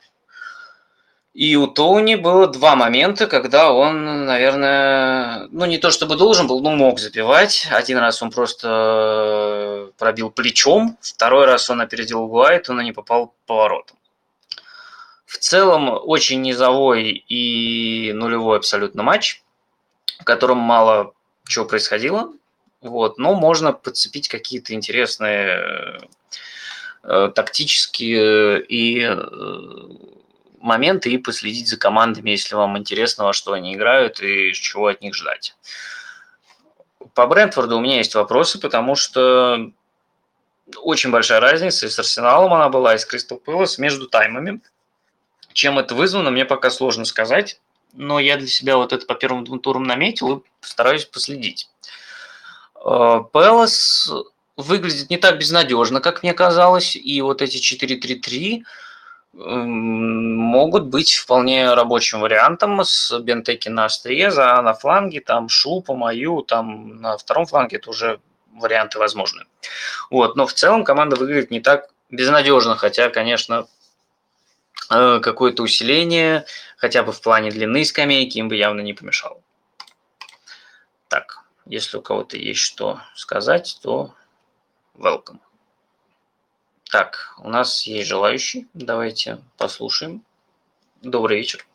и у Тоуни было два момента, когда он, наверное, ну не то чтобы должен был, но мог забивать. Один раз он просто пробил плечом, второй раз он опередил Гуайта, но не попал поворотом. В целом очень низовой и нулевой абсолютно матч, в котором мало что происходило. Вот, но можно подцепить какие-то интересные э, тактические и э, моменты и последить за командами, если вам интересно, во что они играют и чего от них ждать. По Брентфорду у меня есть вопросы, потому что очень большая разница, и с Арсеналом она была, и с Кристал Пэлас между таймами. Чем это вызвано, мне пока сложно сказать но я для себя вот это по первым двум турам наметил и постараюсь последить. Э, Пелос выглядит не так безнадежно, как мне казалось, и вот эти 4-3-3 эм, могут быть вполне рабочим вариантом с Бентеки на острие, за на фланге, там Шлупа, Мою, там на втором фланге это уже варианты возможны. Вот, но в целом команда выглядит не так безнадежно, хотя, конечно, Э, какое-то усиление, хотя бы в плане длины скамейки, им бы явно не помешало. Так, если у кого-то есть что сказать, то welcome. Так, у нас есть желающий. Давайте послушаем. Добрый вечер.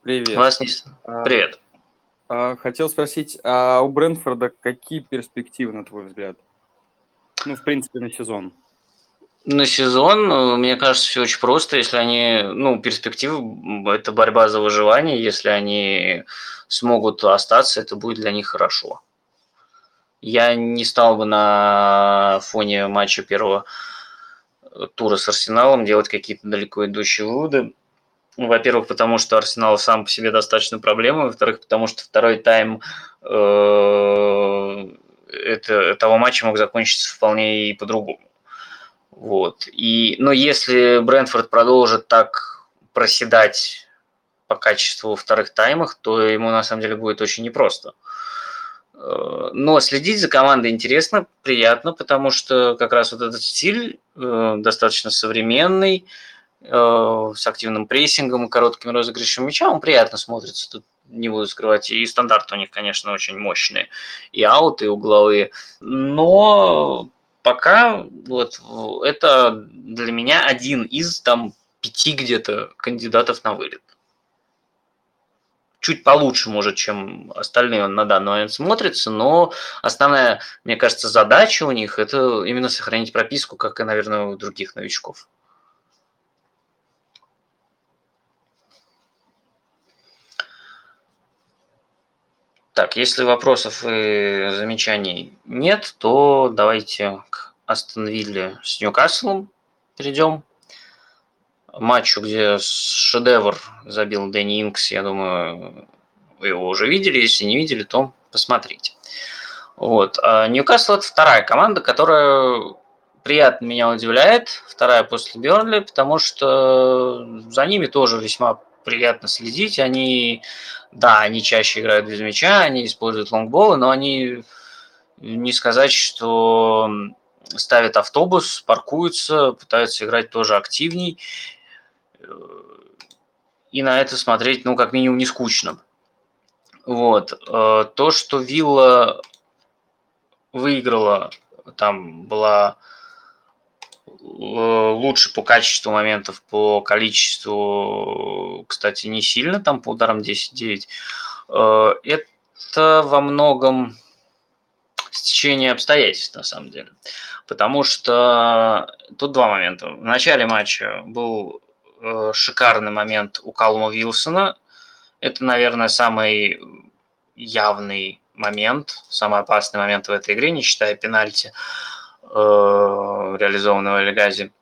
Привет. Вас не... А, Привет. А, хотел спросить, а у Брэнфорда какие перспективы, на твой взгляд? Ну, в принципе, на сезон. На сезон, э, мне кажется, все очень просто. Если они, ну, перспективы, это борьба за выживание. Если они смогут остаться, это будет для них хорошо. Я не стал бы на фоне матча первого э, тура с Арсеналом делать какие-то далеко идущие выводы. Ну, Во-первых, потому что Арсенал сам по себе достаточно проблемы. Во-вторых, потому что второй тайм это, этого матча мог закончиться вполне и по-другому. Вот. И, но если Брентфорд продолжит так проседать по качеству во вторых таймах, то ему на самом деле будет очень непросто. Э, Но следить за командой интересно, приятно, потому что как раз вот этот стиль э, достаточно современный, э, с активным прессингом и коротким розыгрышем мяча, он приятно смотрится. Тут не буду скрывать. И стандарты у них, конечно, очень мощные. И ауты, и угловые. Но пока вот это для меня один из там пяти где-то кандидатов на вылет. Чуть получше, может, чем остальные он на данный момент смотрится, но основная, мне кажется, задача у них это именно сохранить прописку, как и, наверное, у других новичков. Так, если вопросов и замечаний нет, то давайте к Астон Вилле с Ньюкаслом перейдем. Матчу, где шедевр забил Дэнни Инкс, я думаю, вы его уже видели. Если не видели, то посмотрите. Вот. А Ньюкасл – это вторая команда, которая приятно меня удивляет. Вторая после Бернли, потому что за ними тоже весьма приятно следить. Они, да, они чаще играют без мяча, они используют лонгболы, но они не сказать, что ставят автобус, паркуются, пытаются играть тоже активней. И на это смотреть, ну, как минимум, не скучно. Вот. То, что Вилла выиграла, там была лучше по качеству моментов, по количеству, кстати, не сильно, там по ударам 10-9. Это во многом стечение обстоятельств, на самом деле. Потому что тут два момента. В начале матча был шикарный момент у Калума Вилсона. Это, наверное, самый явный момент, самый опасный момент в этой игре, не считая пенальти реализованного Легази.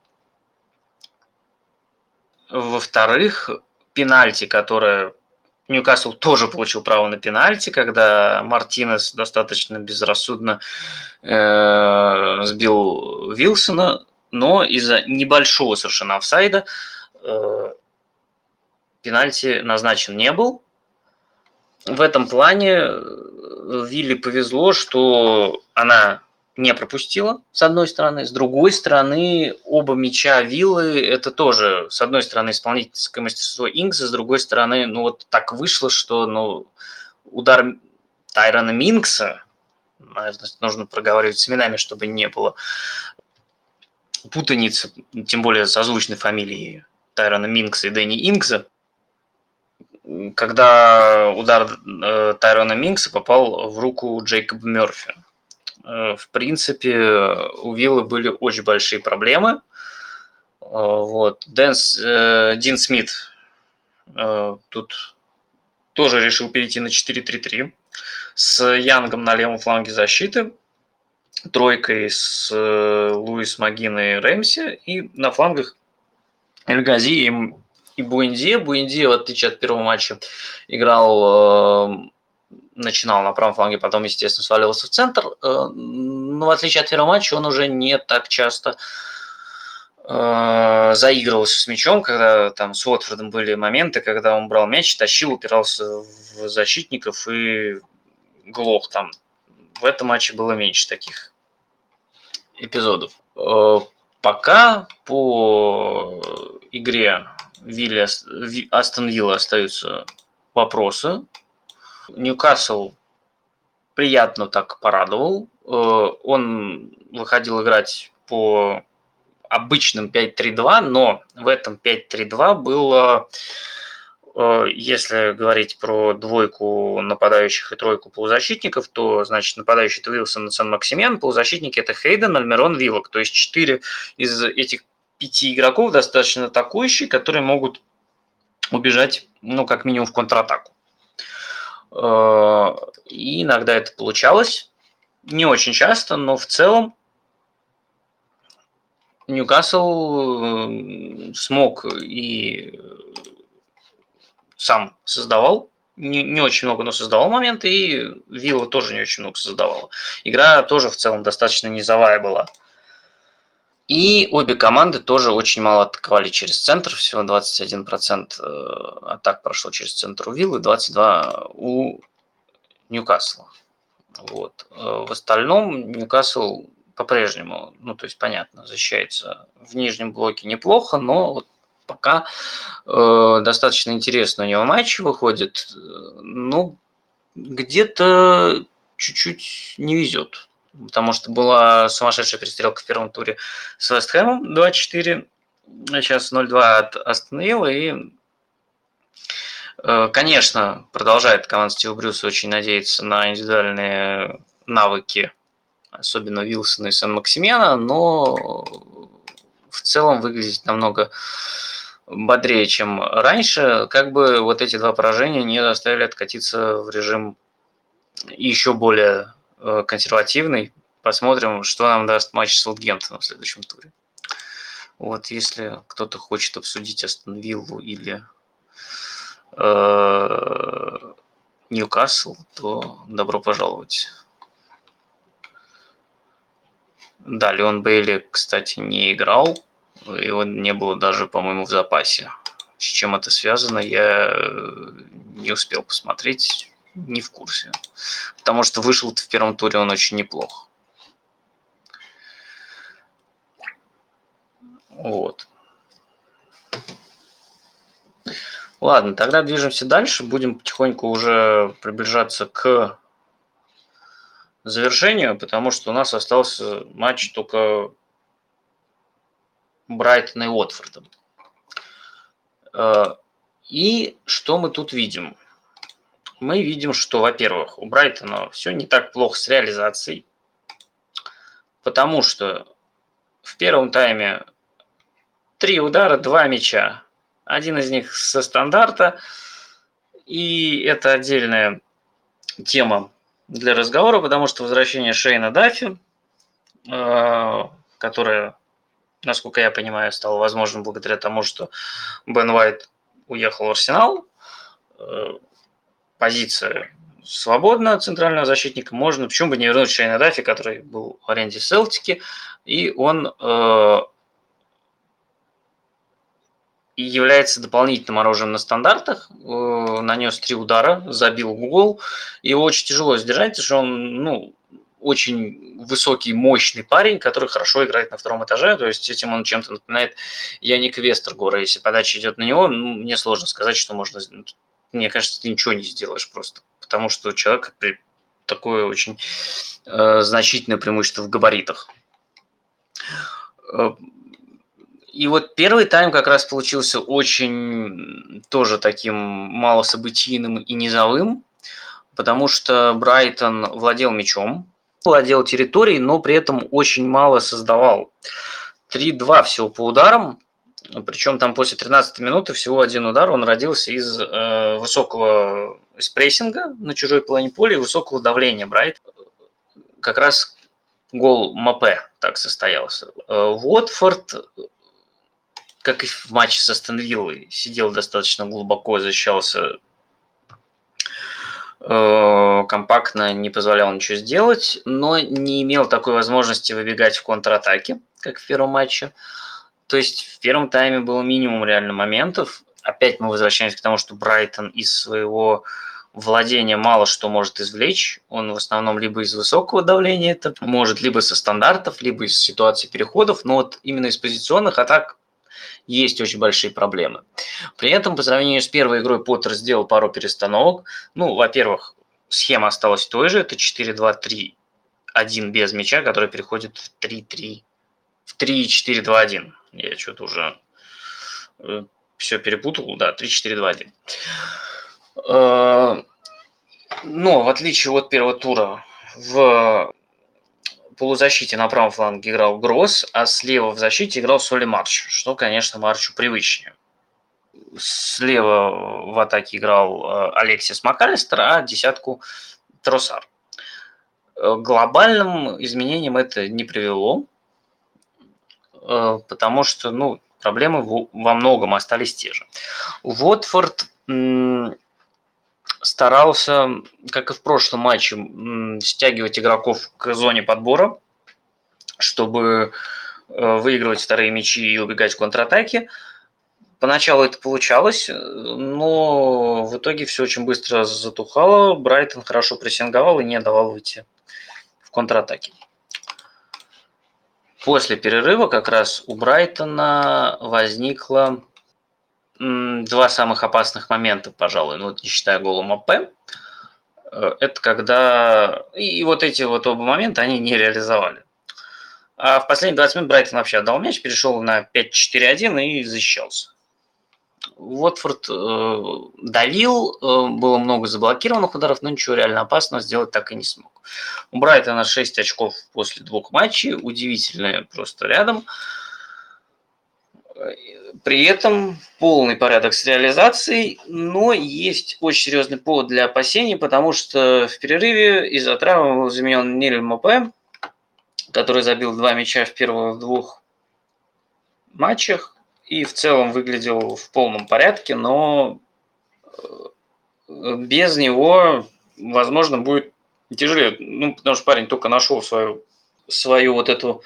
Во-вторых, пенальти, которое Ньюкасл тоже получил право на пенальти, когда Мартинес достаточно безрассудно э, сбил Вилсона, но из-за небольшого совершенно офсайда э, пенальти назначен не был. В этом плане Вилли повезло, что она не пропустила, с одной стороны. С другой стороны, оба мяча Виллы – это тоже, с одной стороны, исполнительское мастерство Инкса, с другой стороны, ну вот так вышло, что ну, удар Тайрона Минкса, нужно проговаривать с именами, чтобы не было путаницы, тем более с озвучной фамилией Тайрона Минкса и Дэнни Инкса, когда удар э, Тайрона Минкса попал в руку Джейкоба Мерфи. Э, в принципе, у Виллы были очень большие проблемы. Э, вот. Дэн, э, Дин Смит тут тоже решил перейти на 4-3-3 с Янгом на левом фланге защиты, тройкой с Луис Магиной и Рэмси, и на флангах Эльгази и, и Буэнди. Буэнди, в отличие от первого матча, играл начинал на правом фланге, потом, естественно, сваливался в центр. Но в отличие от первого матча, он уже не так часто заигрывался с мячом, когда там с Уотфордом были моменты, когда он брал мяч, тащил, упирался в защитников и глох там. В этом матче было меньше таких эпизодов. Пока по игре Вилли, Астон Вилла остаются вопросы. Ньюкасл приятно так порадовал. Э, он выходил играть по обычным 5-3-2, но в этом 5-3-2 было э, если говорить про двойку нападающих и тройку полузащитников, то, значит, нападающий это Вилсон и Сан-Максимен, полузащитники это Хейден, Альмерон, Виллок. То есть четыре из этих пяти игроков достаточно атакующие, которые могут убежать, ну, как минимум, в контратаку. Э, и иногда это получалось. Не очень часто, но в целом Ньюкасл э, смог и сам создавал, не, не очень много, но создавал моменты, и Вилла тоже не очень много создавала. Игра тоже в целом достаточно низовая была. И обе команды тоже очень мало атаковали через центр, всего 21% э, атак прошло через центр у Виллы, 22% у Ньюкасла. Вот. Э, в остальном Ньюкасл по-прежнему, ну, то есть, понятно, защищается в нижнем блоке неплохо, но вот пока э, достаточно интересно у него матч выходит. Ну, где-то чуть-чуть не везет потому что была сумасшедшая перестрелка в первом туре с Вестхэмом 2-4, а сейчас 0-2 от и э, Конечно, продолжает команда Стива Брюса очень надеяться на индивидуальные навыки, особенно Вилсона и Сан-Максимена, но в целом выглядит намного бодрее, чем раньше. Как бы вот эти два поражения не заставили откатиться в режим еще более консервативный. Посмотрим, что нам даст матч с Саутгемптоном в следующем туре. Вот, если кто-то хочет обсудить Астон Виллу или э, Ньюкасл, то добро пожаловать. Да, Леон Бейли, кстати, не играл. Его не было даже, по-моему, в запасе. С чем это связано, я не успел посмотреть не в курсе. Потому что вышел в первом туре он очень неплох. Вот. Ладно, тогда движемся дальше. Будем потихоньку уже приближаться к завершению, потому что у нас остался матч только Брайтона и Уотфорда. Э, и что мы тут видим? Мы видим, что, во-первых, у Брайтона все не так плохо с реализацией, потому что в первом тайме три удара, два мяча. Один из них со стандарта, и это отдельная тема для разговора, потому что возвращение Шейна Даффи, э, которое, насколько я понимаю, стало возможным благодаря тому, что Бен Уайт уехал в Арсенал, э, позиция свободна центрального защитника, можно, почему бы не вернуть Шейна Даффи, который был в аренде Селтики, и он э, является дополнительным оружием на стандартах, э, нанес три удара, забил гол, его очень тяжело сдержать, потому что он, ну, очень высокий, мощный парень, который хорошо играет на втором этаже, то есть этим он чем-то напоминает Яник Вестергора. Если подача идет на него, ну, мне сложно сказать, что можно мне кажется, ты ничего не сделаешь просто. Потому что у человека такое очень э, значительное преимущество в габаритах. Э, и вот первый тайм как раз получился очень тоже таким малособытийным и низовым, потому что Брайтон владел мячом, владел территорией, но при этом очень мало создавал. 3-2 всего по ударам, причем там после 13 минуты всего один удар, он родился из э, высокого из прессинга на чужой половине поля и высокого давления Брайт. Как раз гол Мапе так состоялся. Э, Уотфорд, как и в матче со Стэнвиллой, сидел достаточно глубоко, защищался э, компактно, не позволял ничего сделать, но не имел такой возможности выбегать в контратаке, как в первом матче. То есть в первом тайме было минимум реально моментов. Опять мы возвращаемся к тому, что Брайтон из своего владения мало что может извлечь. Он в основном либо из высокого давления это может, либо со стандартов, либо из ситуации переходов. Но вот именно из позиционных атак есть очень большие проблемы. При этом, по сравнению с первой игрой, Поттер сделал пару перестановок. Ну, во-первых, схема осталась той же. Это 4-2-3-1 без мяча, который переходит в 3-3 в 3-4-2-1. Я что-то уже э, все перепутал, да, 3-4-2-1. Э, но в отличие от первого тура в полузащите на правом фланге играл Гросс, а слева в защите играл Соли Марч, что, конечно, Марчу привычнее. Слева в атаке играл э, Алексис МакАлистер, а десятку Тросар. Глобальным изменениям это не привело, потому что ну, проблемы во многом остались те же. Уотфорд старался, как и в прошлом матче, стягивать игроков к зоне подбора, чтобы э, выигрывать вторые мячи и убегать в контратаке. Поначалу это получалось, но в итоге все очень быстро затухало. Брайтон хорошо прессинговал и не давал выйти в контратаке. После перерыва как раз у Брайтона возникло два самых опасных момента, пожалуй, ну, не считая голом АП. Э, это когда... И вот эти вот оба момента они не реализовали. А в последние 20 минут Брайтон вообще отдал мяч, перешел на 5-4-1 и защищался. Уотфорд э, давил, э, было много заблокированных ударов, но ничего реально опасного сделать так и не смог. У Брайтона 6 очков после двух матчей, удивительно просто рядом. При этом полный порядок с реализацией, но есть очень серьезный повод для опасений, потому что в перерыве из-за травмы был заменен Ниль Мопе, который забил два мяча в первых двух матчах и в целом выглядел в полном порядке, но э, без него, возможно, будет тяжелее. Ну, потому что парень только нашел свою, свою вот эту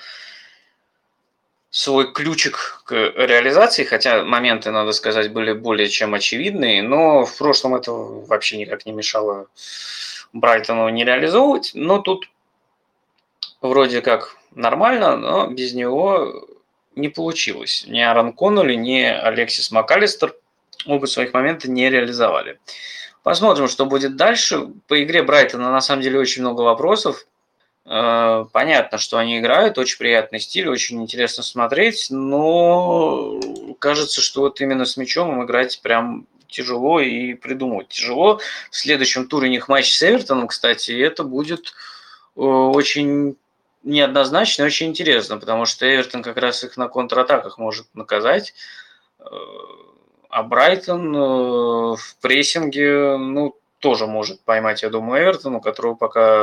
свой ключик к реализации, хотя моменты, надо сказать, были более чем очевидные, но в прошлом это вообще никак не мешало Брайтону не реализовывать. Но тут вроде как нормально, но без него не получилось. Ни Аарон Конноли, ни Алексис МакАлистер оба своих момента не реализовали. Посмотрим, что будет дальше. По игре Брайтона на самом деле очень много вопросов. Э, понятно, что они играют, очень приятный стиль, очень интересно смотреть, но кажется, что вот именно с мячом им играть прям тяжело и придумывать тяжело. В следующем туре у них матч с Эвертоном, кстати, и это будет э, очень неоднозначно и очень интересно, потому что Эвертон как раз их на контратаках может наказать, э, а Брайтон в прессинге, ну, тоже может поймать, я думаю, Эвертон, у которого пока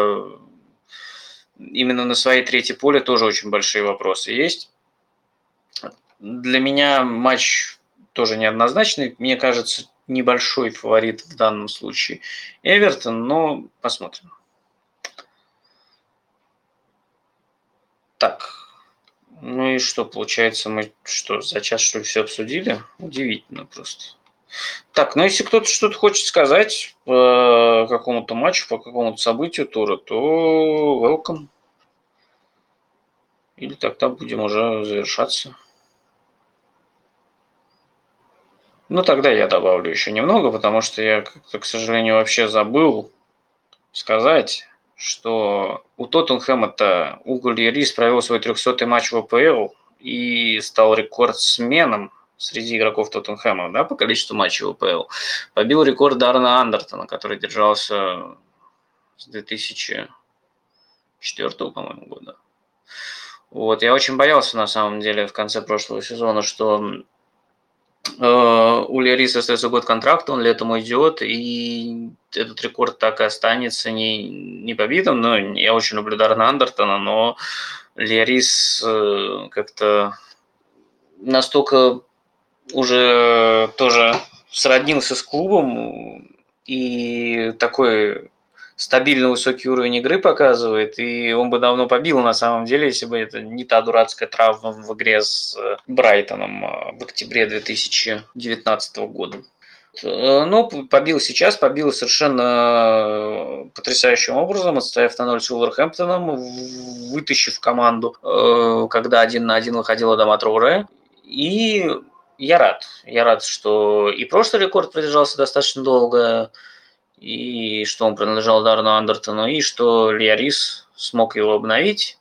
именно на своей третьей поле тоже очень большие вопросы есть. Для меня матч тоже неоднозначный. Мне кажется, небольшой фаворит в данном случае Эвертон, но посмотрим. Так, ну и что, получается, мы что, за час что ли все обсудили? Удивительно просто. Так, ну если кто-то что-то хочет сказать по какому-то матчу, по какому-то событию тура, то welcome. Или тогда будем уже завершаться. Ну, тогда я добавлю еще немного, потому что я, к сожалению, вообще забыл сказать, что у Тоттенхэма-то Уголь Рис провел свой 300-й матч в АПЛ и стал рекордсменом среди игроков Тоттенхэма, да, по количеству матчей в АПЛ. Побил рекорд Дарна Андертона, который держался с 2004, по-моему, года. Вот, я очень боялся, на самом деле, в конце прошлого сезона, что у Лериса остается год контракта, он летом уйдет, и этот рекорд так и останется не, не побитым. Но я очень люблю Дарна Андертона, но Лерис э, как-то настолько уже тоже сроднился с клубом и такой стабильно высокий уровень игры показывает, и он бы давно побил на самом деле, если бы это не та дурацкая травма в игре с э, Брайтоном э, в октябре 2019 года. Э, но побил сейчас, побил совершенно потрясающим образом, отстояв на 0 с Уолверхэмптоном, вытащив команду, когда один на один выходила Дома Троуре. И я рад. Я рад, что и прошлый рекорд продержался достаточно долго, и что он принадлежал Дарну Андертону, и что Лиарис смог его обновить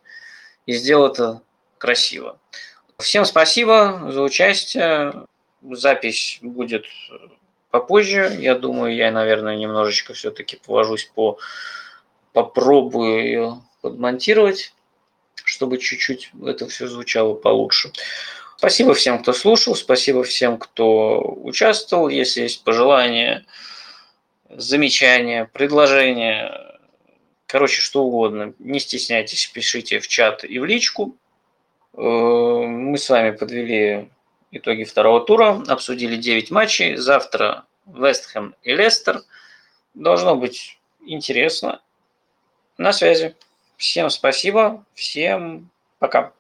и сделал это красиво. Всем спасибо за участие. запись будет попозже. Я думаю, я, наверное, немножечко все-таки повожусь по... Попробую ее подмонтировать, чтобы чуть-чуть это все звучало получше. Спасибо всем, кто слушал, спасибо всем, кто участвовал. Если есть пожелания, замечания, предложения, короче, что угодно, не стесняйтесь, пишите в чат и в личку. Э, мы с вами подвели итоги второго тура, обсудили 9 матчей. Завтра Вестхэм и Лестер. Должно быть интересно. На связи. Всем спасибо, всем пока.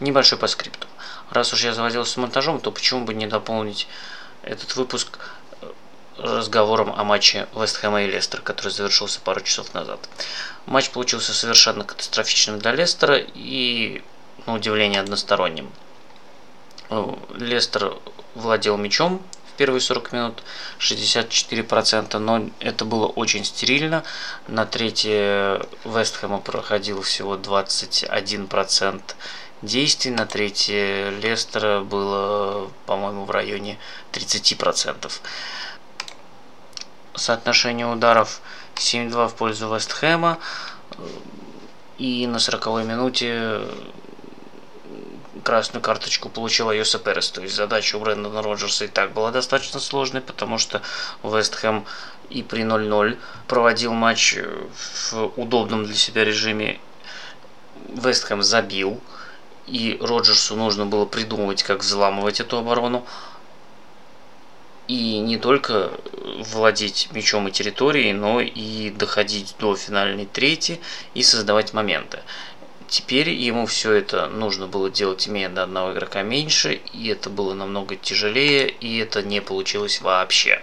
Небольшой по скрипту. Раз уж я заводился с монтажом, то почему бы не дополнить этот выпуск разговором о матче Вестхэма и Лестер, который завершился пару часов назад. Матч получился совершенно катастрофичным для Лестера и, на удивление, односторонним. Э, Лестер владел мячом в первые 40 минут 64%, но это было очень стерильно. На третье Вестхэма проходил всего 21% действий, на третье Лестера было, по-моему, в районе 30%. Соотношение ударов 7-2 в пользу Вестхэма. И на 40 минуте красную карточку получил Айоса Перес. То есть задача у Брэндона Роджерса и так была достаточно сложной, потому что Вест Хэм и при 0-0 проводил матч в удобном для себя режиме. Вест Хэм забил, и Роджерсу нужно было придумывать, как взламывать эту оборону. И не только владеть мячом и территорией, но и доходить до финальной трети и создавать моменты. Теперь ему все это нужно было делать, имея до одного игрока меньше, и это было намного тяжелее, и это не получилось вообще.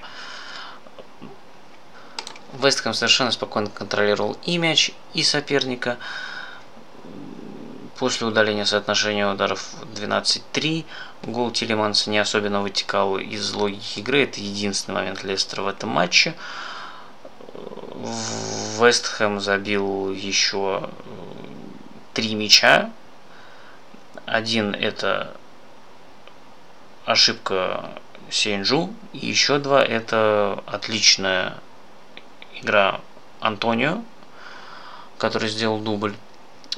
Вестхэм совершенно спокойно контролировал и мяч, и соперника. После удаления соотношения ударов 12-3 гол Тилеманса не особенно вытекал из логики игры. Это единственный момент Лестера в этом матче. Вестхэм забил еще три мяча. Один это ошибка Сенджу, и еще два это отличная игра Антонио, который сделал дубль.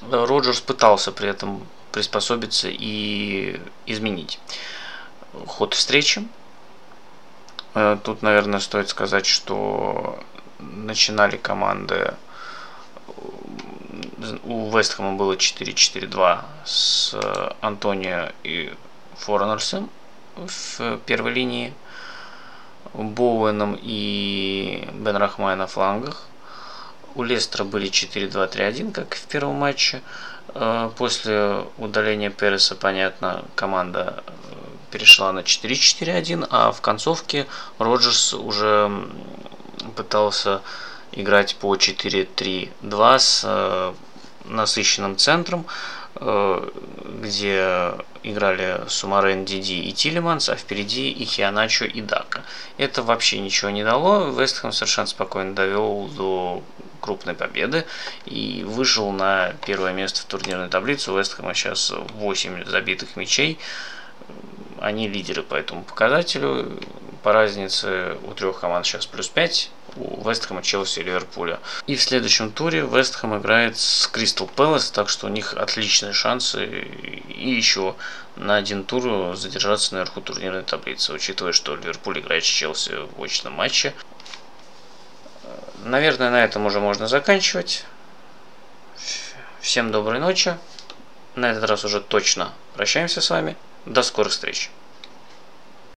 Роджерс пытался при этом приспособиться и изменить ход встречи. Э, тут, наверное, стоит сказать, что начинали команды у Вестхэма было 4-4-2 с э, Антонио и Форнерсом в первой линии, Боуэном и Бен Рахмай на флангах. У Лестера были 4-2-3-1, как и в первом матче. Э, после удаления Переса, понятно, команда э, перешла на 4-4-1, а в концовке Роджерс уже пытался играть по 4-3-2 с насыщенным центром, э, где играли Сумарен, Диди и Тилеманс, а впереди и Хианачо и Дака. Это вообще ничего не дало. Вестхэм совершенно спокойно довел до крупной победы и вышел на первое место в турнирной таблице. У Вестхэма сейчас 8 забитых мячей. Они лидеры по этому показателю. По разнице у трех команд сейчас плюс 5 у Вестхэма, Челси и Ливерпуля. И в следующем туре Вестхэм играет с Кристал Пэлас, так что у них отличные шансы и еще на один тур задержаться наверху турнирной таблицы, учитывая, что Ливерпуль играет с Челси в очном матче. Наверное, на этом уже можно заканчивать. Всем доброй ночи. На этот раз уже точно прощаемся с вами. До скорых встреч.